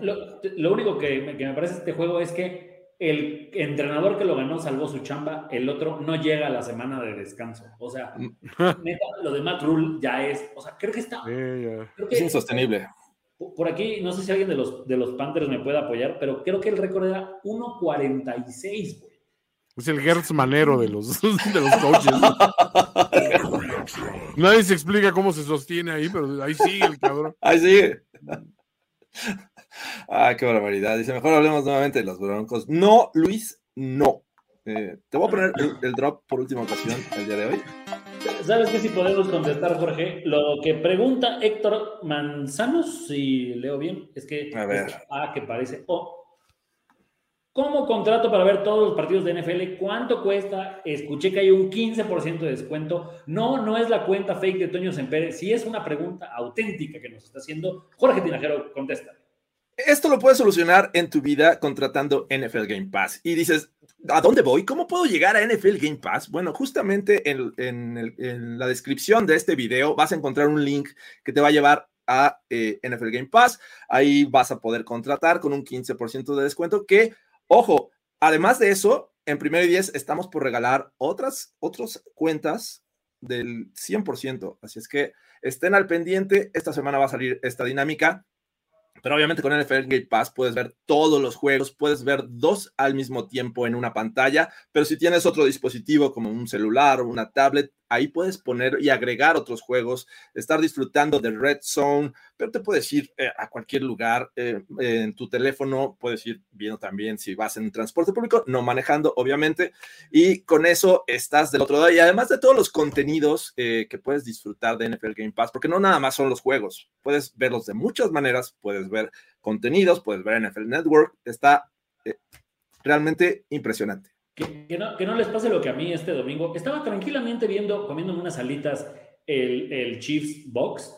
lo, único que me, que me parece este juego es que el entrenador que lo ganó salvó su chamba, el otro no llega a la semana de descanso. O sea, [laughs] lo de Matt Rule ya es, o sea, creo que está... es insostenible. Por aquí, no sé si alguien de los, de los Panthers me puede apoyar, pero creo que el récord era 1.46, güey. Es el Gertz Manero de los, [laughs] de los coaches. [laughs] Nadie se explica cómo se sostiene ahí, pero ahí sigue el cabrón. Ahí sigue. Ah, qué barbaridad. Dice, mejor hablemos nuevamente de los Broncos. No, Luis, no. Eh, te voy a poner el, drop por última ocasión el día de hoy. ¿Sabes qué si podemos contestar, Jorge? Lo que pregunta Héctor Manzanos, si leo bien, es que... A ver. ah, que parece... Oh, ¿Cómo contrato para ver todos los partidos de NFL? ¿Cuánto cuesta? Escuché que hay un 15% de descuento. No, no es la cuenta fake de Toño Sempere. Si es una pregunta auténtica que nos está haciendo, Jorge Tinajero contesta. Esto lo puedes solucionar en tu vida contratando NFL Game Pass. Y dices, ¿a dónde voy? ¿Cómo puedo llegar a NFL Game Pass? Bueno, justamente en, la descripción de este video vas a encontrar un link que te va a llevar a eh, NFL Game Pass. Ahí vas a poder contratar con un 15% de descuento que Ojo, además de eso, en primero y diez estamos por regalar otras, otras cuentas del 100%. Así es que estén al pendiente. Esta semana va a salir esta dinámica. Pero obviamente con NFL Game Pass puedes ver todos los juegos, puedes ver dos al mismo tiempo en una pantalla, pero si tienes otro dispositivo como un celular o una tablet, ahí puedes poner y agregar otros juegos, estar disfrutando de Red Zone, pero te puedes ir eh, a cualquier lugar eh, en tu teléfono, puedes ir viendo también si vas en transporte público, no manejando, obviamente, y con eso estás del otro lado. Y además de todos los contenidos eh, que puedes disfrutar de NFL Game Pass, porque no nada más son los juegos, puedes verlos de muchas maneras, puedes ver contenidos, puedes ver NFL Network, está realmente impresionante. Que, no, les pase lo que a mí este domingo. Estaba tranquilamente viendo, comiéndome unas alitas, el, el Chiefs Box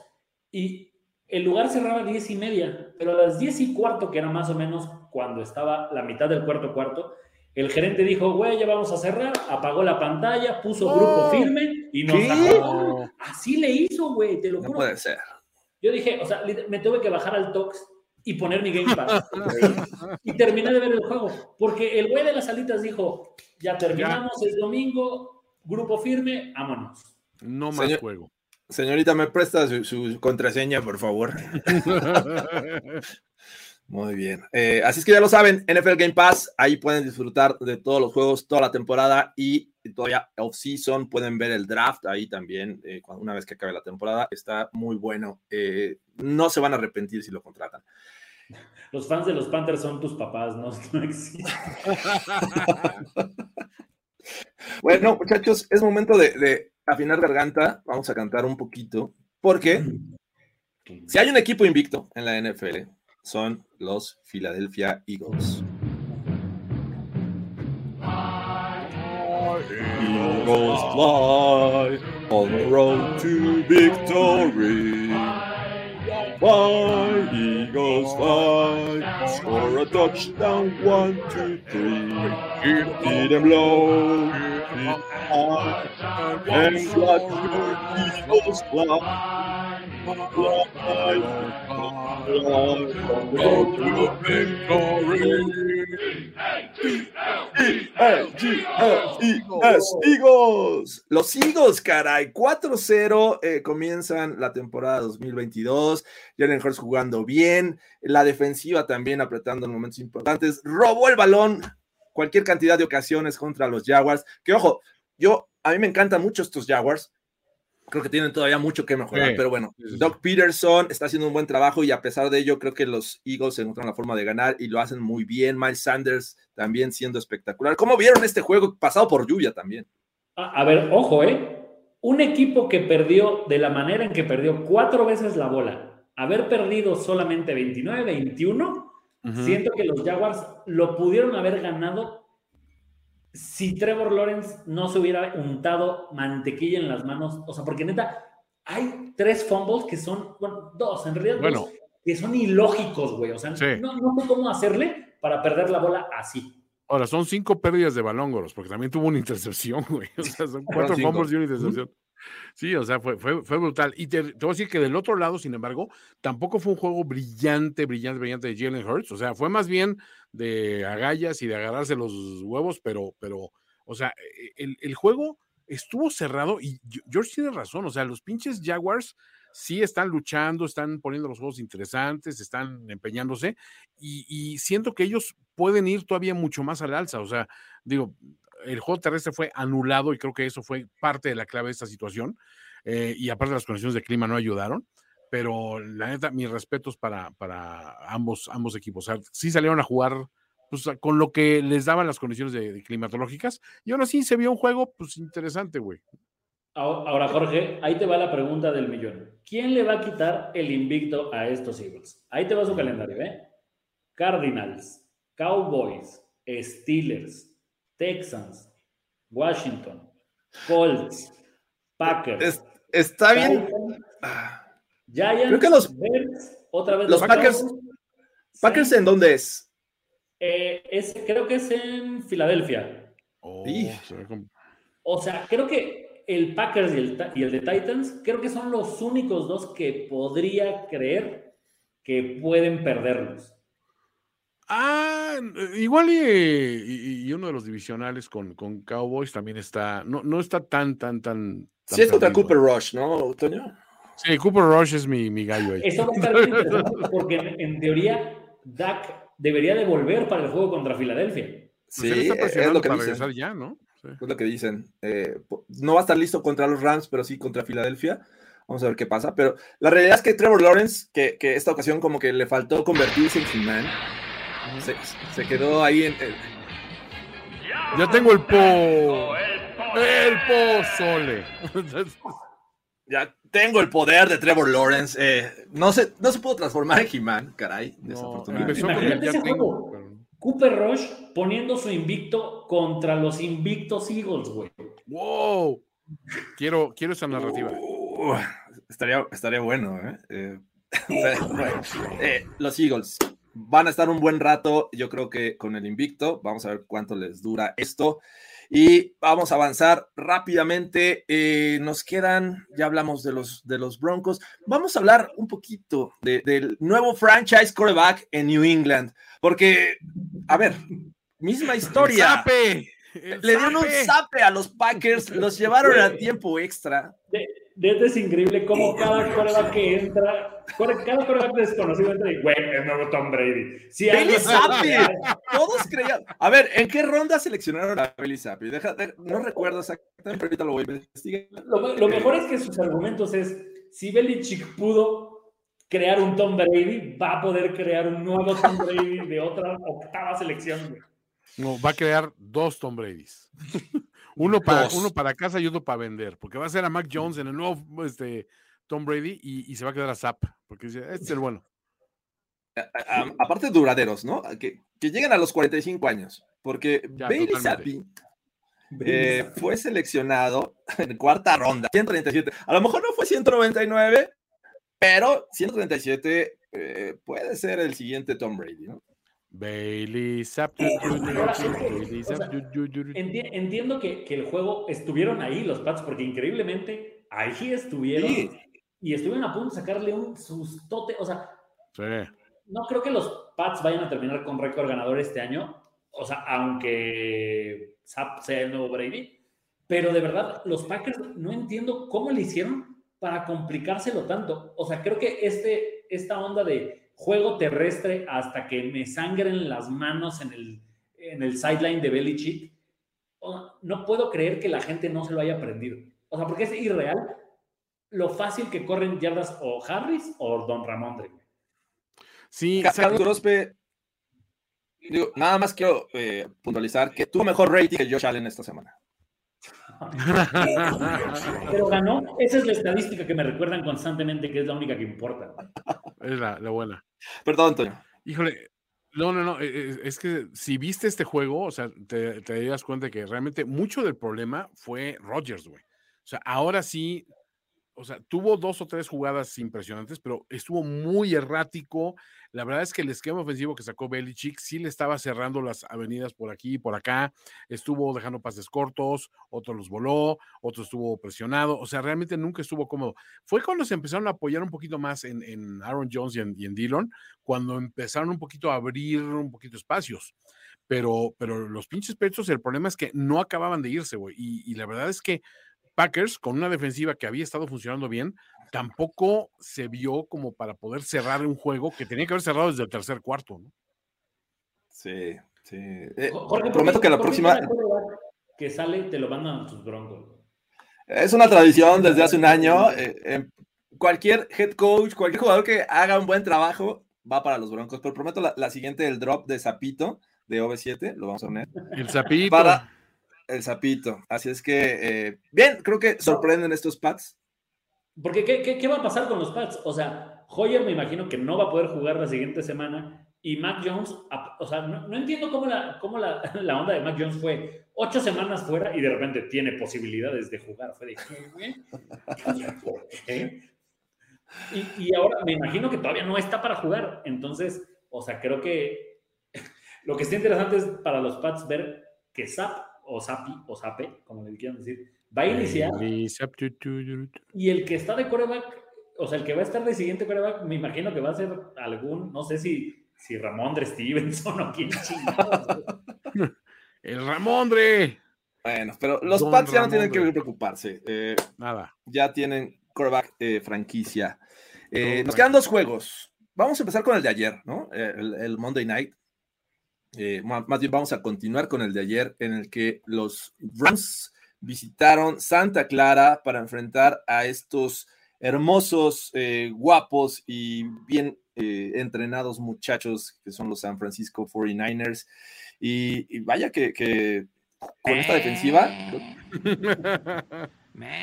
y el lugar cerraba a diez y media, pero a las diez y cuarto, que era más o menos cuando estaba la mitad del cuarto cuarto, el gerente dijo, güey, ya vamos a cerrar, apagó la pantalla, puso grupo firme y nos sacó. Así le hizo, güey, te lo juro. No puede ser. Yo dije, o sea, me tuve que bajar al Tox y poner mi Game Pass. [laughs] y terminé de ver el juego. Porque el güey de las alitas dijo, ya terminamos el domingo, grupo firme, vámonos. No más juego. Señorita, ¿me presta su, contraseña, por favor? [laughs] Muy bien. Eh, así es que ya lo saben, NFL Game Pass, ahí pueden disfrutar de todos los juegos, toda la temporada y todavía off-season, pueden ver el draft ahí también, eh, una vez que acabe la temporada, está muy bueno. Eh, no se van a arrepentir si lo contratan. Los fans de los Panthers son tus papás, no, [laughs] existen. [laughs] bueno, muchachos, es momento de, de afinar garganta. Vamos a cantar un poquito, porque si hay un equipo invicto en la NFL, son los Philadelphia Eagles. Eagles fly on the road to victory. Fly, Eagles fly, score a touchdown, one, two, three. Feed them low, feed high, and watch your Eagles fly. Los Eagles, caray. 4-0 eh, comienzan la temporada 2022. Jalen Hurts jugando bien. La defensiva también apretando en momentos importantes. Robó el balón cualquier cantidad de ocasiones contra los Jaguars. Que ojo, yo, a mí me encantan mucho estos Jaguars creo que tienen todavía mucho que mejorar, pero bueno, Doc Peterson está haciendo un buen trabajo y a pesar de ello creo que los Eagles encuentran la forma de ganar y lo hacen muy bien. Miles Sanders también siendo espectacular. ¿Cómo vieron este juego pasado por lluvia también? A, ver, ojo, ¿eh? Un equipo que perdió de la manera en que perdió cuatro veces la bola haber perdido solamente 29-21, siento que los Jaguars lo pudieron haber ganado si Trevor Lawrence no se hubiera untado mantequilla en las manos. O sea, porque neta, hay tres fumbles que son, bueno, dos, en realidad, dos, que son ilógicos, güey. O sea, no, no sé cómo hacerle para perder la bola así. Ahora, son cinco pérdidas de balón, Goros, porque también tuvo una intercepción, güey. O sea, son cuatro fumbles y una intercepción. Sí, o sea, fue, fue, brutal. Y te, te, voy a decir que del otro lado, sin embargo, tampoco fue un juego brillante, brillante, brillante de Jalen Hurts. O sea, fue más bien de agallas y de agarrarse los huevos, pero, pero o sea, e, el, el juego estuvo cerrado y George tiene razón. O sea, los pinches Jaguars sí están luchando, están poniendo los juegos interesantes, están empeñándose y, y, siento que ellos pueden ir todavía mucho más al alza. O sea, digo, el juego terrestre fue anulado y creo que eso fue parte de la clave de esta situación. Eh, y aparte las condiciones de clima no ayudaron. Pero la neta, mis respetos para, para ambos, ambos equipos. Sí salieron a jugar pues, con lo que les daban las condiciones de, climatológicas. Y ahora sí se vio un juego pues interesante, güey. Ahora, Jorge, ahí te va la pregunta del millón. ¿Quién le va a quitar el invicto a estos Eagles? Ahí te va su calendario, ¿eh? Cardinals, Cowboys, Steelers, Texans, Washington, Colts, Packers. está bien. Giants, Creo que los, otra vez los, Packers. Packers, en dónde es? Eh, es? Creo que es en Filadelfia. Oh, o sea, creo que el Packers y el, y el de Titans, creo que son los únicos dos que podría creer que pueden perderlos. Ah, igual y, uno de los divisionales con, con, Cowboys también está, no, no está tan, tan, tan. sí, es contra Cooper Rush, ¿no, Toño? Sí, Cooper Rush es mi, mi gallo ahí. Eso va a estar bien interesante porque en, teoría Dak debería de volver para el juego contra Filadelfia. Pues sí, es lo que dicen. ya, ¿no? Es lo que dicen. Eh, no va a estar listo contra los Rams, pero sí contra Filadelfia. Vamos a ver qué pasa. Pero la realidad es que Trevor Lawrence, que, que esta ocasión como que le faltó convertirse en He-Man, se, quedó ahí en. Ya tengo el po. El pozole. ya tengo el poder de Trevor Lawrence. Eh, no, se, no se pudo transformar en He-Man, caray. desafortunadamente. Cooper Rush poniendo su invicto contra los invictos Eagles, güey. ¡Wow! Quiero, quiero esa narrativa. Uh, estaría, estaría bueno, ¿eh? eh, [laughs] eh los Eagles van a estar un buen rato, yo creo que con el invicto. Vamos a ver cuánto les dura esto. Y vamos a avanzar rápidamente. Eh, nos quedan, ya hablamos de los, de los Broncos. Vamos a hablar un poquito del nuevo franchise quarterback en New England. Porque, a ver, misma historia. Le dieron un zape a los Packers, [laughs] los llevaron a tiempo extra de es increíble cómo cada coreback que entra, cada coreback desconocido entra y, güey, es nuevo Tom Brady. Sí, Billy Zappi. Todos creían. A ver, ¿en qué ronda seleccionaron a Billy Zappi? no recuerdo exactamente, pero ahorita lo voy a investigar. Lo, mejor es que sus argumentos es, si Belichick pudo crear un Tom Brady, va a poder crear un nuevo Tom Brady de otra octava selección. No, va a crear dos Tom Bradys. [laughs] Uno para, uno para casa y otro para vender, porque va a ser a Mac Jones en el nuevo este, Tom Brady y, se va a quedar a Zap, porque dice, este es el bueno. aparte duraderos, ¿no? Que, que lleguen a los 45 años, porque Bailey Zappi eh, fue seleccionado en cuarta ronda, 137. A lo mejor no fue 199, pero 137 eh, puede ser el siguiente Tom Brady, ¿no? Bailey Entiendo que, el juego estuvieron ahí los Pats, porque increíblemente ahí estuvieron y estuvieron a punto de sacarle un sustote. O sea, no creo que los Pats vayan a terminar con récord ganador este año. O sea, aunque Zap sea el nuevo Brady, pero de verdad, los Packers no entiendo cómo le hicieron para complicárselo tanto. O sea, creo que este, esta onda de juego terrestre hasta que me sangren las manos en el, en el sideline de Belichick. No puedo creer que la gente no se lo haya aprendido. O sea, porque es irreal lo fácil que corren yardas o Harris o Don Ramondre. Sí, Grospe, nada más quiero eh, puntualizar que tuvo mejor rating que Josh Allen esta semana. [laughs] Pero ganó. Esa es la estadística que me recuerdan constantemente que es la única que importa. Es la, buena. Perdón, Antonio. Híjole, no, no, no, e, e, es que si viste este juego, o sea, te, te das cuenta que realmente mucho del problema fue Rodgers, güey. O sea, ahora sí o sea, tuvo dos o tres jugadas impresionantes, pero estuvo muy errático. La verdad es que el esquema ofensivo que sacó Belichick sí le estaba cerrando las avenidas por aquí y por acá. Estuvo dejando pases cortos, otro los voló, otro estuvo presionado. O sea, realmente nunca estuvo cómodo. Fue cuando se empezaron a apoyar un poquito más en, Aaron Jones y en, Dillon, cuando empezaron un poquito a abrir un poquito espacios. Pero, pero los pinches pechos, el problema es que no acababan de irse, güey. y la verdad es que Packers, con una defensiva que había estado funcionando bien, tampoco se vio como para poder cerrar un juego que tenía que haber cerrado desde el tercer cuarto. ¿no? Sí, sí. Eh, prometo que la próxima. Que sale te lo mandan a tus broncos. Es una tradición desde hace un año. Eh, cualquier head coach, cualquier jugador que haga un buen trabajo va para los broncos. Pero prometo la, siguiente, el drop de Zapito de OV7, lo vamos a poner. El Zapito. Para, el sapito. Así es que, eh, bien, creo que sorprenden estos pads. Porque, ¿qué, va a pasar con los pads? O sea, Hoyer me imagino que no va a poder jugar la siguiente semana. Y Mac Jones, o sea, no, entiendo cómo, la, cómo la, [laughs] la, onda de Mac Jones fue ocho semanas fuera y de repente tiene posibilidades de jugar. Fue de, ¿qué, y, y ahora me imagino que todavía no está para jugar. Entonces, o sea, creo que [laughs] lo que está interesante es para los Pats ver que Zap o Sapi, o Sape, como le quieran decir, va a iniciar. Y el que está de coreback, o sea, el que va a estar de siguiente coreback, me imagino que va a ser algún, no sé si, si Ramondre Stevenson o quién [laughs] El Ramondre. Bueno, pero los Pats ya no tienen que preocuparse. Eh, Nada. Ya tienen coreback eh, franquicia. Eh, nos quedan dos juegos. Vamos a empezar con el de ayer, ¿no? el Monday Night. Eh, más, bien vamos a continuar con el de ayer en el que los Rams visitaron Santa Clara para enfrentar a estos hermosos, eh, guapos y bien eh, entrenados muchachos que son los San Francisco 49ers. Y, vaya que, con esta defensiva [laughs]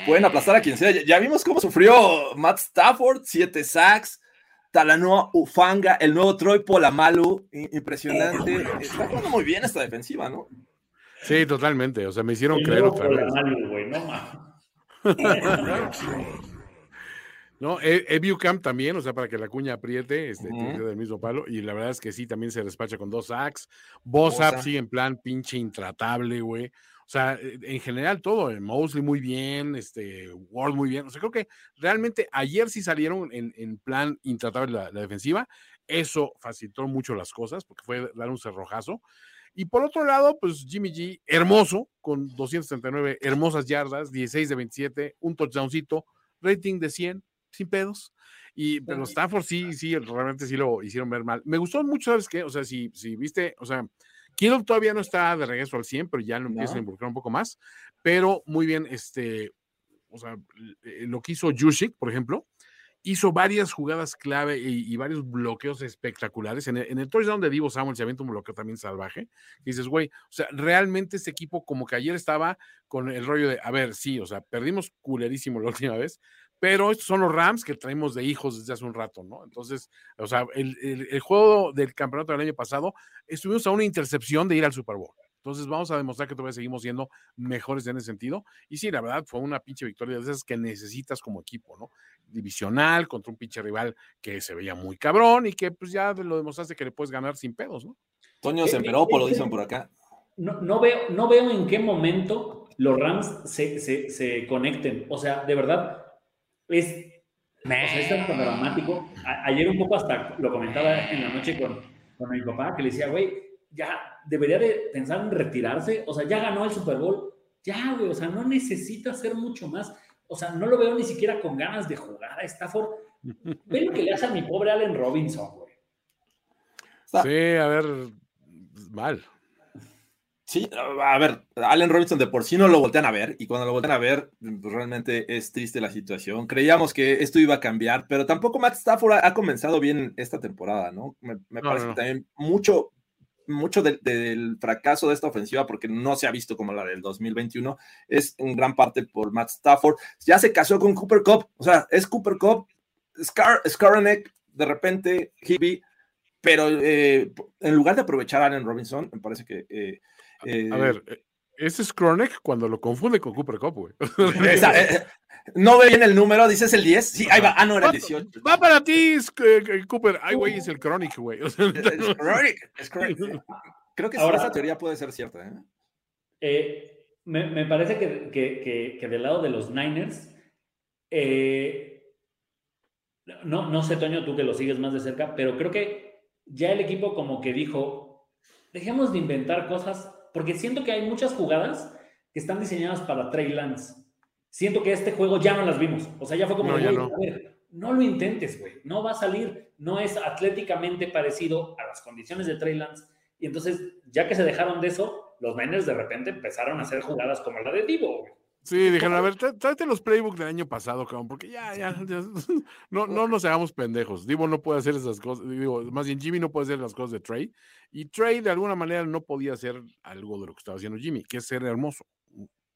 pueden aplastar a quien sea. Ya, vimos cómo sufrió Matt Stafford, siete sacks. Talanoa Ufanga, el nuevo Troy Polamalu, impresionante. Está jugando muy bien esta defensiva, ¿no? Sí, totalmente. O sea, me hicieron creer otra vez. no, e Camp [laughs] también, o sea, para que la cuña apriete, este, del mismo palo. Y la verdad es que sí, también se despacha con dos sacks. Bossap sigue en plan pinche intratable, güey. O sea, e, en general todo, eh, Mosley muy bien, este, Ward muy bien. O sea, creo que realmente ayer sí salieron en, plan intratable la, defensiva. Eso facilitó mucho las cosas porque fue dar un cerrojazo. Y por otro lado, pues Jimmy G, hermoso, con 239 hermosas yardas, 16 de 27, un touchdowncito, rating de 100, sin pedos. Y, pero Stanford sí, sí, realmente sí lo hicieron ver mal. Me gustó mucho, ¿sabes qué? O sea, si, si viste, o sea, Kittle todavía no está de regreso al 100, pero ya lo empieza a involucrar un poco más. Pero muy bien, este, o sea, eh, lo que hizo Jushik, por ejemplo, hizo varias jugadas clave y, varios bloqueos espectaculares. En el, en el, touchdown de Divo Samuel se avienta un bloqueo también salvaje. Y dices, güey, o sea, realmente este equipo como que ayer estaba con el rollo de, a ver, sí, o sea, perdimos culerísimo la última vez, pero estos son los Rams que traemos de hijos desde hace un rato, ¿no? Entonces, o sea, el, el, juego del campeonato del año pasado, estuvimos a una intercepción de ir al Super Bowl. Entonces, vamos a demostrar que todavía seguimos siendo mejores en ese sentido. Y sí, la verdad, fue una pinche victoria de esas que necesitas como equipo, ¿no? Divisional contra un pinche rival que se veía muy cabrón y que pues ya lo demostraste que le puedes ganar sin pedos, ¿no? Toño eh, Semperopo, lo dicen por acá. No, no, veo, no veo en qué momento los Rams se, se, se conecten. O sea, de verdad, es, o sea, es tan dramático. ayer un poco hasta lo comentaba en la noche con, con mi papá, que le decía, güey, ya debería de pensar en retirarse, o sea, ya ganó el Super Bowl, ya, güey, o sea, no necesita hacer mucho más, o sea, no lo veo ni siquiera con ganas de jugar a Stafford. [laughs] Ve lo que le hace a mi pobre Allen Robinson, güey. Sí, a ver, mal. Sí, a ver, Allen Robinson de por sí no lo voltean a ver y cuando lo voltean a ver, pues realmente es triste la situación. Creíamos que esto iba a cambiar, pero tampoco Matt Stafford ha, comenzado bien esta temporada, ¿no? Me, parece que también mucho, mucho del fracaso de esta ofensiva, porque no se ha visto como la del 2021, es en gran parte por Matt Stafford. Ya se casó con Cooper Cup, o sea, es Cooper Cup, Scar, Skaranek de repente Hibby, pero eh, en lugar de aprovechar a Allen Robinson, me parece que... Eh, a ver, ese es Chronic cuando lo confunde con Cooper Cup, güey. [laughs] no ve bien el número, dices el 10. Sí, ahí va. Ah, no, era el 18. Va para ti, Cooper. Ay, güey, es el Chronic, güey. [laughs] es Chronic, es Chronic. Creo que Ahora, esa teoría puede ser cierta. ¿eh? eh me, parece que, que, que, del lado de los Niners, eh, no, no sé, Toño, tú que lo sigues más de cerca, pero creo que ya el equipo como que dijo, dejemos de inventar cosas, porque siento que hay muchas jugadas que están diseñadas para Trey Lance. Siento que este juego ya no las vimos. O sea, ya fue como, no, no. lo intentes, güey. No va a salir. No es atléticamente parecido a las condiciones de Trey Lance. Y entonces, ya que se dejaron de eso, los Niners de repente empezaron a hacer jugadas como la de Divo. Sí, dijeron, a ver, tráete los playbooks del año pasado, cabrón, porque ya, ya, [laughs] no, no nos hagamos pendejos. Divo no puede hacer esas cosas, digo, más bien Jimmy no puede hacer las cosas de Trey, y Trey de alguna manera no podía hacer algo de lo que estaba haciendo Jimmy, que es ser hermoso.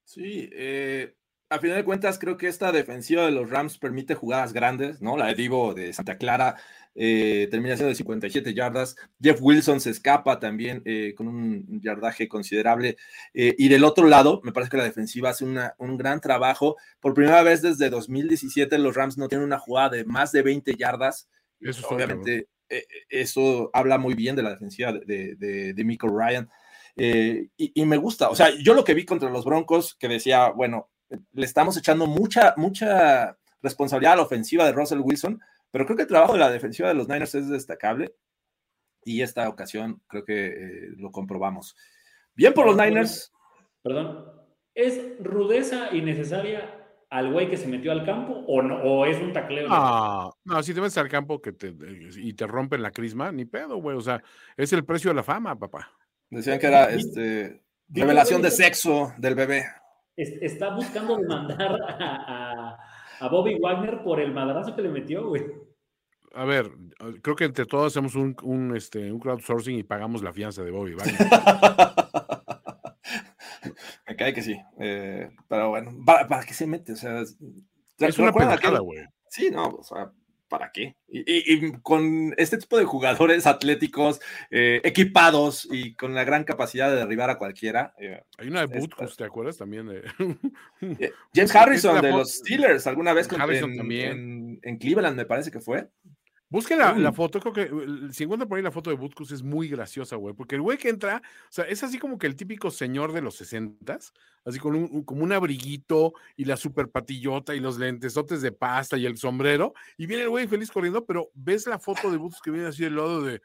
Sí, eh, a final de cuentas creo que esta defensiva de los Rams permite jugadas grandes, ¿no? La de Divo de Santa Clara eh, termina siendo de 57 yardas. Jeff Wilson se escapa también eh, con un yardaje considerable. Eh, y del otro lado, me parece que la defensiva hace un gran trabajo. Por primera vez desde 2017, los Rams no tienen una jugada de más de 20 yardas. Eso Obviamente, eso habla muy bien de la defensiva de, de, de Michael Ryan. Y, y, me gusta, o sea, yo lo que vi contra los Broncos, que decía, bueno, le estamos echando mucha, mucha responsabilidad a la ofensiva de Russell Wilson, pero creo que el trabajo de la defensiva de los Niners es destacable y esta ocasión creo que eh, lo comprobamos. Bien por los Niners. Perdón, ¿es rudeza innecesaria al güey que se metió al campo o, no, o es un tacleo? No, no, si te metes al campo que te, y te rompen la crisma, ni pedo, güey. O sea, es el precio de la fama, papá. Decían que era este, revelación de sexo del bebé. Está buscando demandar [laughs] a a Bobby Wagner por el madrazo que le metió, güey. A ver, creo que entre todos hacemos un, este, un crowdsourcing y pagamos la fianza de Bobby Wagner. [laughs] Me cae que sí. Eh, pero bueno, ¿para, qué se mete? O sea, es una pendejada, güey. Sí, no, o sea, ¿para qué? Y, con este tipo de jugadores atléticos, eh, equipados y con la gran capacidad de derribar a cualquiera. Eh, Hay una de Butkus, ¿te acuerdas también? De... [laughs] Eh, James [laughs] Harrison de los Steelers, alguna vez con, en, en, Cleveland, me parece que fue. Busque la, foto, creo que si encuentran por ahí la foto de Butkus es muy graciosa, güey, porque el güey que entra, o sea, es así como que el típico señor de los sesentas, así con un, como un abriguito y la super patillota y los lentesotes de pasta y el sombrero, y viene el güey feliz corriendo, pero ves la foto de Butkus que viene así del lado de,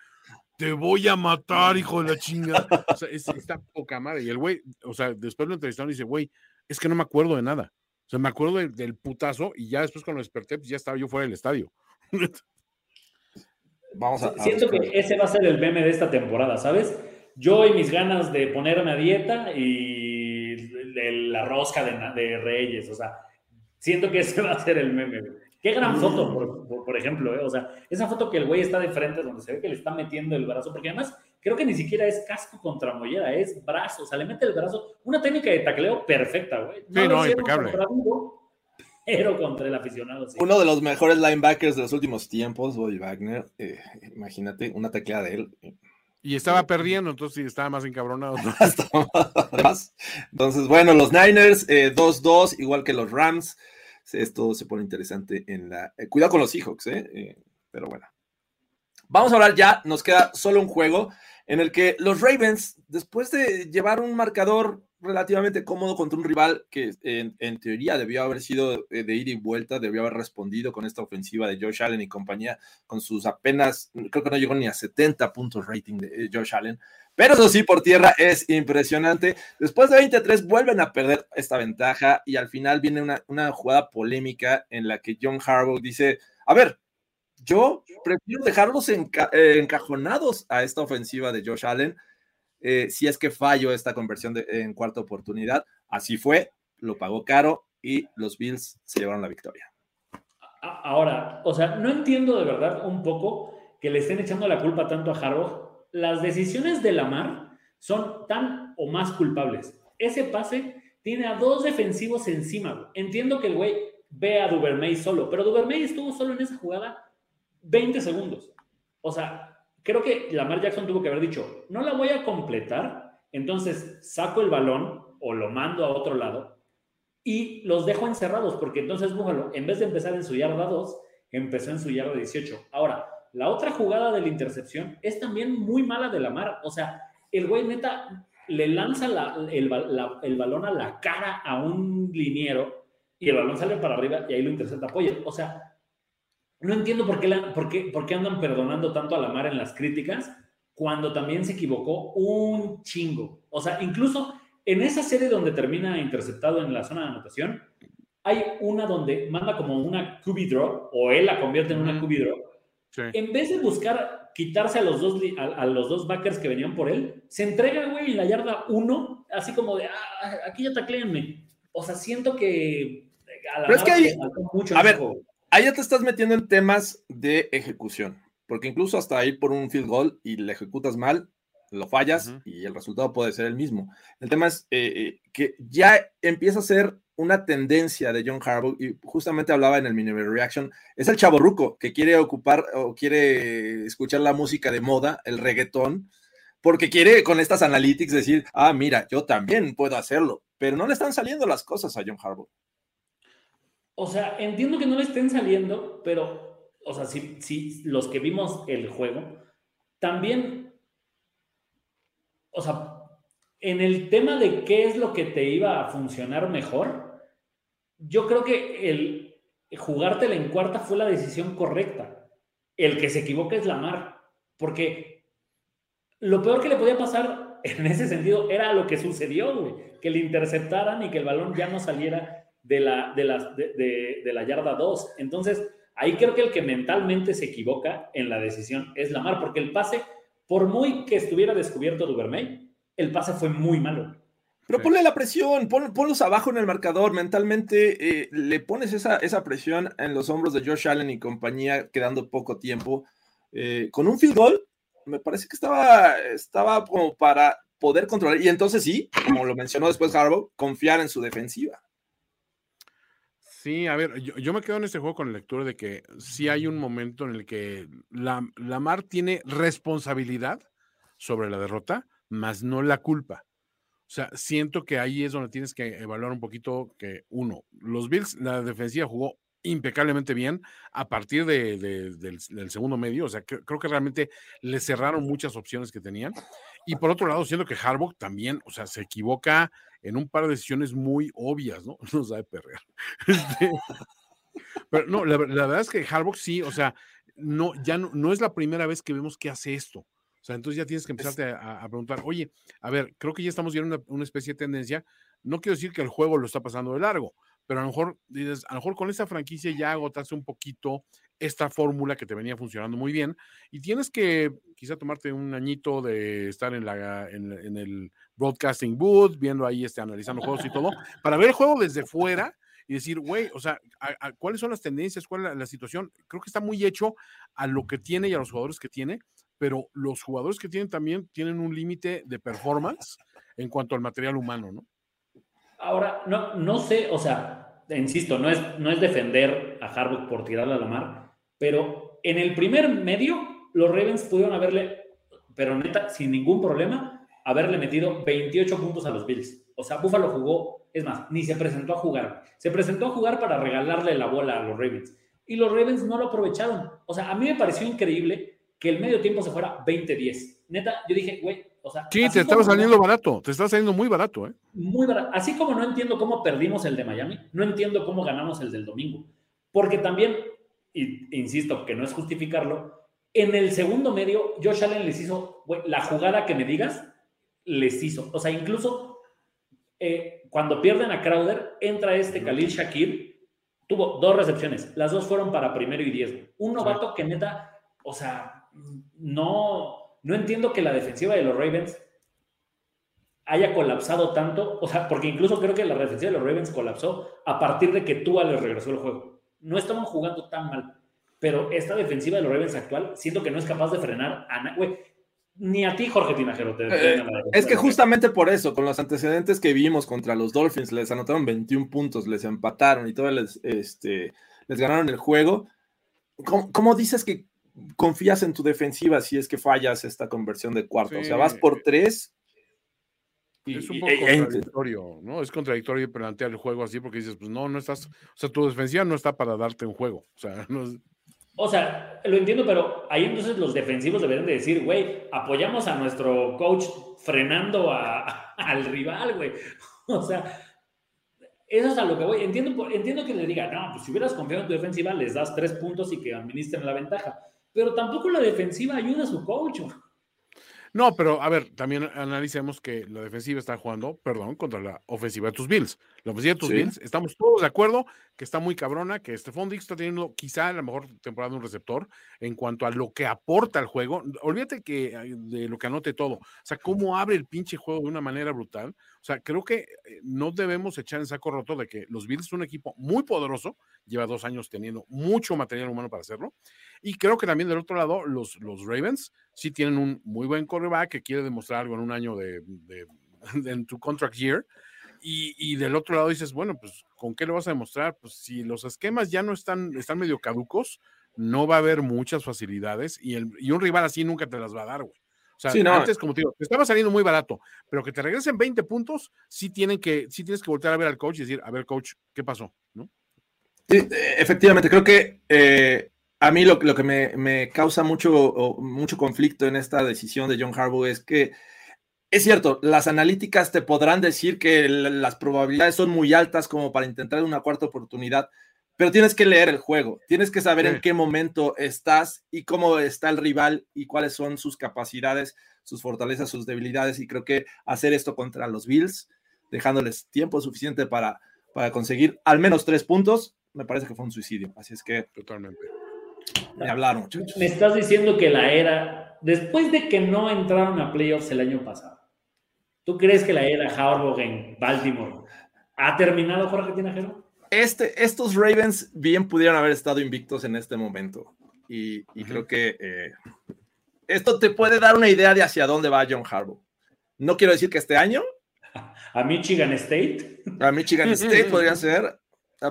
te voy a matar, hijo de la chinga. O sea, está poca madre. Y el güey, o sea, después lo entrevistaron y dice, güey, es que no me acuerdo de nada. O sea, me acuerdo del putazo y ya después cuando desperté, pues ya estaba yo fuera del estadio. [laughs] Siento que ese va a ser el meme de esta temporada, ¿sabes? Yo y mis ganas de ponerme a dieta y la rosca de, Reyes, o sea, siento que [laughs] ese va a ser el meme. Qué gran foto, por, ejemplo, ¿eh? o sea, esa foto que el güey está de frente donde se ve que le está metiendo el brazo, porque además creo que ni siquiera es casco contra mollera, es brazo, o sea, le mete el brazo, una técnica de tacleo perfecta, güey. sí, no, impecable pero contra el aficionado. Uno de los mejores linebackers de los últimos tiempos, Bobby Wagner. Eh, imagínate, una tecla de él. Y estaba perdiendo, entonces sí, estaba más encabronado. [laughs] entonces, bueno, los Niners, 2-2, eh, igual que los Rams. Esto se pone interesante en la. Eh, cuidado con los Seahawks, ¿eh? Pero bueno. Vamos a hablar ya, nos queda solo un juego en el que los Ravens, después de llevar un marcador relativamente cómodo contra un rival que en, teoría debió haber sido eh, de ida y vuelta, debió haber respondido con esta ofensiva de Josh Allen y compañía, con sus apenas, creo que no llegó ni a 70 puntos rating de eh, Josh Allen. Pero eso sí, por tierra es impresionante. Después de 23 vuelven a perder esta ventaja y al final viene una, jugada polémica en la que John Harbaugh dice, a ver, yo prefiero dejarlos encajonados a esta ofensiva de Josh Allen eh, si es que fallo esta conversión en cuarta oportunidad. Así fue, lo pagó caro y los Bills se llevaron la victoria. Ahora, o sea, no entiendo de verdad un poco que le estén echando la culpa tanto a Harbaugh. Las decisiones de Lamar son tan o más culpables. Ese pase tiene a dos defensivos encima. Entiendo que el güey ve a Duvermey solo, pero Duvermey estuvo solo en esa jugada 20 segundos. O sea, creo que Lamar Jackson tuvo que haber dicho, no la voy a completar, entonces saco el balón o lo mando a otro lado y los dejo encerrados, porque entonces Búfalo, en vez de empezar en su yarda 2, empezó en su yarda 18. Ahora, la otra jugada de la intercepción es también muy mala de Lamar. O sea, el güey neta le lanza el, balón a la cara a un liniero y el balón sale para arriba y ahí lo intercepta Poyer. O sea, no entiendo por qué, por, qué, por qué andan perdonando tanto a Lamar en las críticas cuando también se equivocó un chingo. O sea, incluso en esa serie donde termina interceptado en la zona de anotación, hay una donde manda como una QB draw o él la convierte en una QB draw. En vez de buscar quitarse a los dos a, los dos backers que venían por él, se entrega, güey, en la yarda uno, así como de, ah, aquí ya tacléanme. O sea, siento que a Pero es que hay, a ver, ahí ya te estás metiendo en temas de ejecución, porque incluso hasta ir por un field goal y le ejecutas mal, lo fallas y el resultado puede ser el mismo. El tema es eh, eh, que ya empieza a ser una tendencia de John Harbaugh, y justamente hablaba en el mini reaction, es el chavo ruco que quiere ocupar o quiere escuchar la música de moda, el reggaetón, porque quiere con estas analytics decir, ah, mira, yo también puedo hacerlo, pero no le están saliendo las cosas a John Harbaugh. O sea, entiendo que no le estén saliendo, pero, o sea, si, si los que vimos el juego, también, o sea, en el tema de qué es lo que te iba a funcionar mejor, yo creo que el jugártela en cuarta fue la decisión correcta. El que se equivoca es Lamar, porque lo peor que le podía pasar [laughs] en ese sentido era lo que sucedió, güey, que le interceptaran y que el balón ya no saliera de la, de la, de, la yarda 2. Entonces, ahí creo que el que mentalmente se equivoca en la decisión es Lamar, porque el pase, por muy que estuviera descubierto Duvermey, el pase fue muy malo. Pero ponle la presión, ponlos abajo en el marcador. Mentalmente eh, le pones esa, esa, presión en los hombros de Josh Allen y compañía, quedando poco tiempo. Eh, con un field goal, me parece que estaba, estaba como para poder controlar. Y entonces sí, como lo mencionó después Harbaugh, confiar en su defensiva. Sí, a ver, yo, me quedo en este juego con la lectura de que sí hay un momento en el que la, Lamar tiene responsabilidad sobre la derrota, más no la culpa. O sea, siento que ahí es donde tienes que evaluar un poquito que, uno, los Bills, la defensiva jugó impecablemente bien a partir de, del, segundo medio. O sea, creo que realmente le cerraron muchas opciones que tenían. Y por otro lado, siento que Harbaugh también, o sea, se equivoca en un par de decisiones muy obvias, ¿no? [laughs] No sabe perrear. [laughs] Este, pero no, la, verdad es que Harbaugh sí, o sea, no, ya no, no es la primera vez que vemos que hace esto. O sea, entonces ya tienes que empezarte a, preguntar, oye, a ver, creo que ya estamos viendo una, especie de tendencia. No quiero decir que el juego lo está pasando de largo, pero a lo mejor dices, a lo mejor con esta franquicia ya agotaste un poquito esta fórmula que te venía funcionando muy bien y tienes que quizá tomarte un añito de estar en, la, en, el broadcasting booth, viendo ahí, este, analizando juegos y todo, para ver el juego desde fuera y decir, güey, o sea, ¿cuáles son las tendencias? ¿Cuál es la, situación? Creo que está muy hecho a lo que tiene y a los jugadores que tiene pero los jugadores que tienen también tienen un límite de performance en cuanto al material humano, ¿no? Ahora, no, no sé, o sea, insisto, no es, no es defender a Harbaugh por tirarle a la mar, pero en el primer medio, los Ravens pudieron haberle, pero neta, sin ningún problema, haberle metido 28 puntos a los Bills. O sea, Buffalo jugó, es más, ni se presentó a jugar. Se presentó a jugar para regalarle la bola a los Ravens. Y los Ravens no lo aprovecharon. O sea, a mí me pareció increíble que el medio tiempo se fuera 20-10. Neta, yo dije, güey, o sea. Sí, te estaba saliendo barato, te estaba saliendo muy barato, ¿eh? Muy barato. Así como no entiendo cómo perdimos el de Miami, no entiendo cómo ganamos el del domingo. Porque también, y, insisto, que no es justificarlo, en el segundo medio, Josh Allen les hizo, güey, la jugada que me digas, les hizo. O sea, incluso eh, cuando pierden a Crowder, entra este Khalil Shakir, tuvo dos recepciones, las dos fueron para primero y diez. Un novato que neta, o sea, no, no entiendo que la defensiva de los Ravens haya colapsado tanto, o sea, porque incluso creo que la defensiva de los Ravens colapsó a partir de que Tua les regresó el juego. No estaban jugando tan mal, pero esta defensiva de los Ravens actual siento que no es capaz de frenar a nadie. Ni a ti, Jorge Tinajero. Te, eh, es que justamente por eso, con los antecedentes que vimos contra los Dolphins, les anotaron 21 puntos, les empataron y todo les, este, les ganaron el juego. ¿Cómo, cómo dices que confías en tu defensiva si es que fallas esta conversión de cuarto. O sea, vas por tres. es un poco contradictorio, ¿no? Es contradictorio plantear el juego así porque dices, pues no, no estás, o sea, tu defensiva no está para darte un juego. O sea, no O sea, lo entiendo, pero ahí entonces los defensivos deberían de decir, güey, apoyamos a nuestro coach frenando [laughs] al rival, güey. O sea, eso es a lo que voy. Entiendo, entiendo que le diga, no, pues si hubieras confiado en tu defensiva, les das tres puntos y que administren la ventaja. Pero tampoco la defensiva ayuda a su coach. No, pero a ver, también analicemos que la defensiva está jugando, perdón, contra la ofensiva de tus Bills. La ofensiva de tus Bills, estamos todos de acuerdo que está muy cabrona, que Stephon Dix está teniendo quizá la mejor temporada de un receptor en cuanto a lo que aporta al juego. Olvídate que de lo que anote todo. O sea, cómo abre el pinche juego de una manera brutal. O sea, creo que eh, no debemos echar en saco roto de que los Bills son un equipo muy poderoso, lleva dos años teniendo mucho material humano para hacerlo. Y creo que también del otro lado, los, los Ravens sí tienen un muy buen quarterback que quiere demostrar algo en un año de, [laughs] en tu contract year. Y, y, del otro lado dices, bueno, pues, ¿con qué lo vas a demostrar? Pues si los esquemas ya no están, están medio caducos, no va a haber muchas facilidades y, el, y un rival así nunca te las va a dar, güey. O sea, antes, como te digo, te estaba saliendo muy barato, pero que te regresen 20 puntos, sí, tienen que, sí tienes que voltear a ver al coach y decir, a ver, coach, ¿qué pasó? ¿No? Sí, efectivamente, creo que eh, a mí lo, que me, causa mucho, mucho conflicto en esta decisión de John Harbaugh es que es cierto, las analíticas te podrán decir que las probabilidades son muy altas como para intentar una cuarta oportunidad, pero tienes que leer el juego, tienes que saber en qué momento estás y cómo está el rival y cuáles son sus capacidades, sus fortalezas, sus debilidades. Y creo que hacer esto contra los Bills, dejándoles tiempo suficiente para, para conseguir al menos tres puntos, me parece que fue un suicidio. Así es que... Totalmente. Me hablaron, muchachos. Me estás diciendo que la era, después de que no entraron a playoffs el año pasado, ¿tú crees que la era Harbaugh en Baltimore ha terminado, Jorge Tinajero? Este, estos Ravens bien pudieran haber estado invictos en este momento. Y, creo que eh, esto te puede dar una idea de hacia dónde va John Harbaugh. No quiero decir que este año. [laughs] A Michigan State. A Michigan [laughs] State podría ser.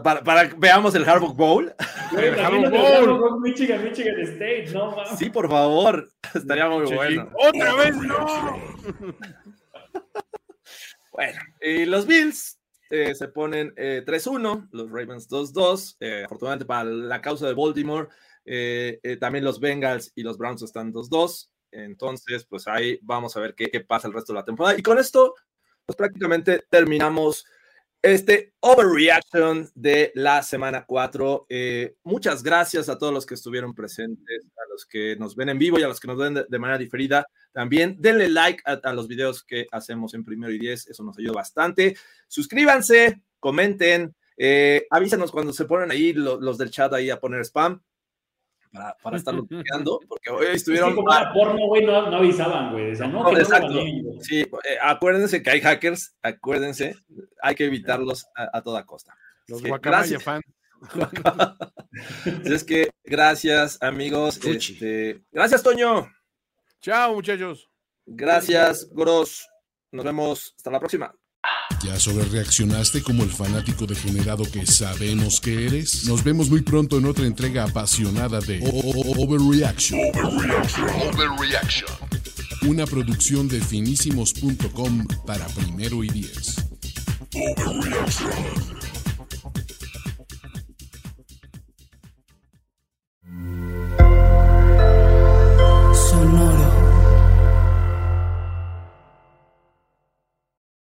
Para, para, veamos el Harbaugh Bowl. el Harbaugh Bowl. Michigan, Michigan State, no Sí, por favor. [laughs] Estaría muy bueno. Otra vez no. Bueno, y los Bills eh, se ponen eh, 3-1, los Ravens 2-2. Eh, afortunadamente para la causa de Baltimore, eh, también los Bengals y los Browns están 2-2. Entonces, pues ahí vamos a ver qué, pasa el resto de la temporada. Y con esto, pues prácticamente terminamos este overreaction de la semana 4. Eh, muchas gracias a todos los que estuvieron presentes, a los que nos ven en vivo y a los que nos ven de, manera diferida. También denle like a, los videos que hacemos en primero y diez, eso nos ayuda bastante. Suscríbanse, comenten, eh, avísanos cuando se ponen ahí los del chat ahí a poner spam para, para estarlo [laughs] bloqueando, porque hoy estuvieron... Sí, como porno, güey, no, no, avisaban, güey. O sea, no, no, exacto. sí, eh, acuérdense que hay hackers, acuérdense, hay que evitarlos a, a toda costa. Los sí, guacamaya fan. [laughs] es que gracias, amigos. Este, gracias, Toño. Chao, muchachos. Gracias, Gross. Nos vemos. Hasta la próxima. ¿Ya sobre reaccionaste como el fanático degenerado que sabemos que eres? Nos vemos muy pronto en otra entrega apasionada de Overreaction. Overreaction. Overreaction. Una producción de finísimos.com para primero y diez. Overreaction. Sonora.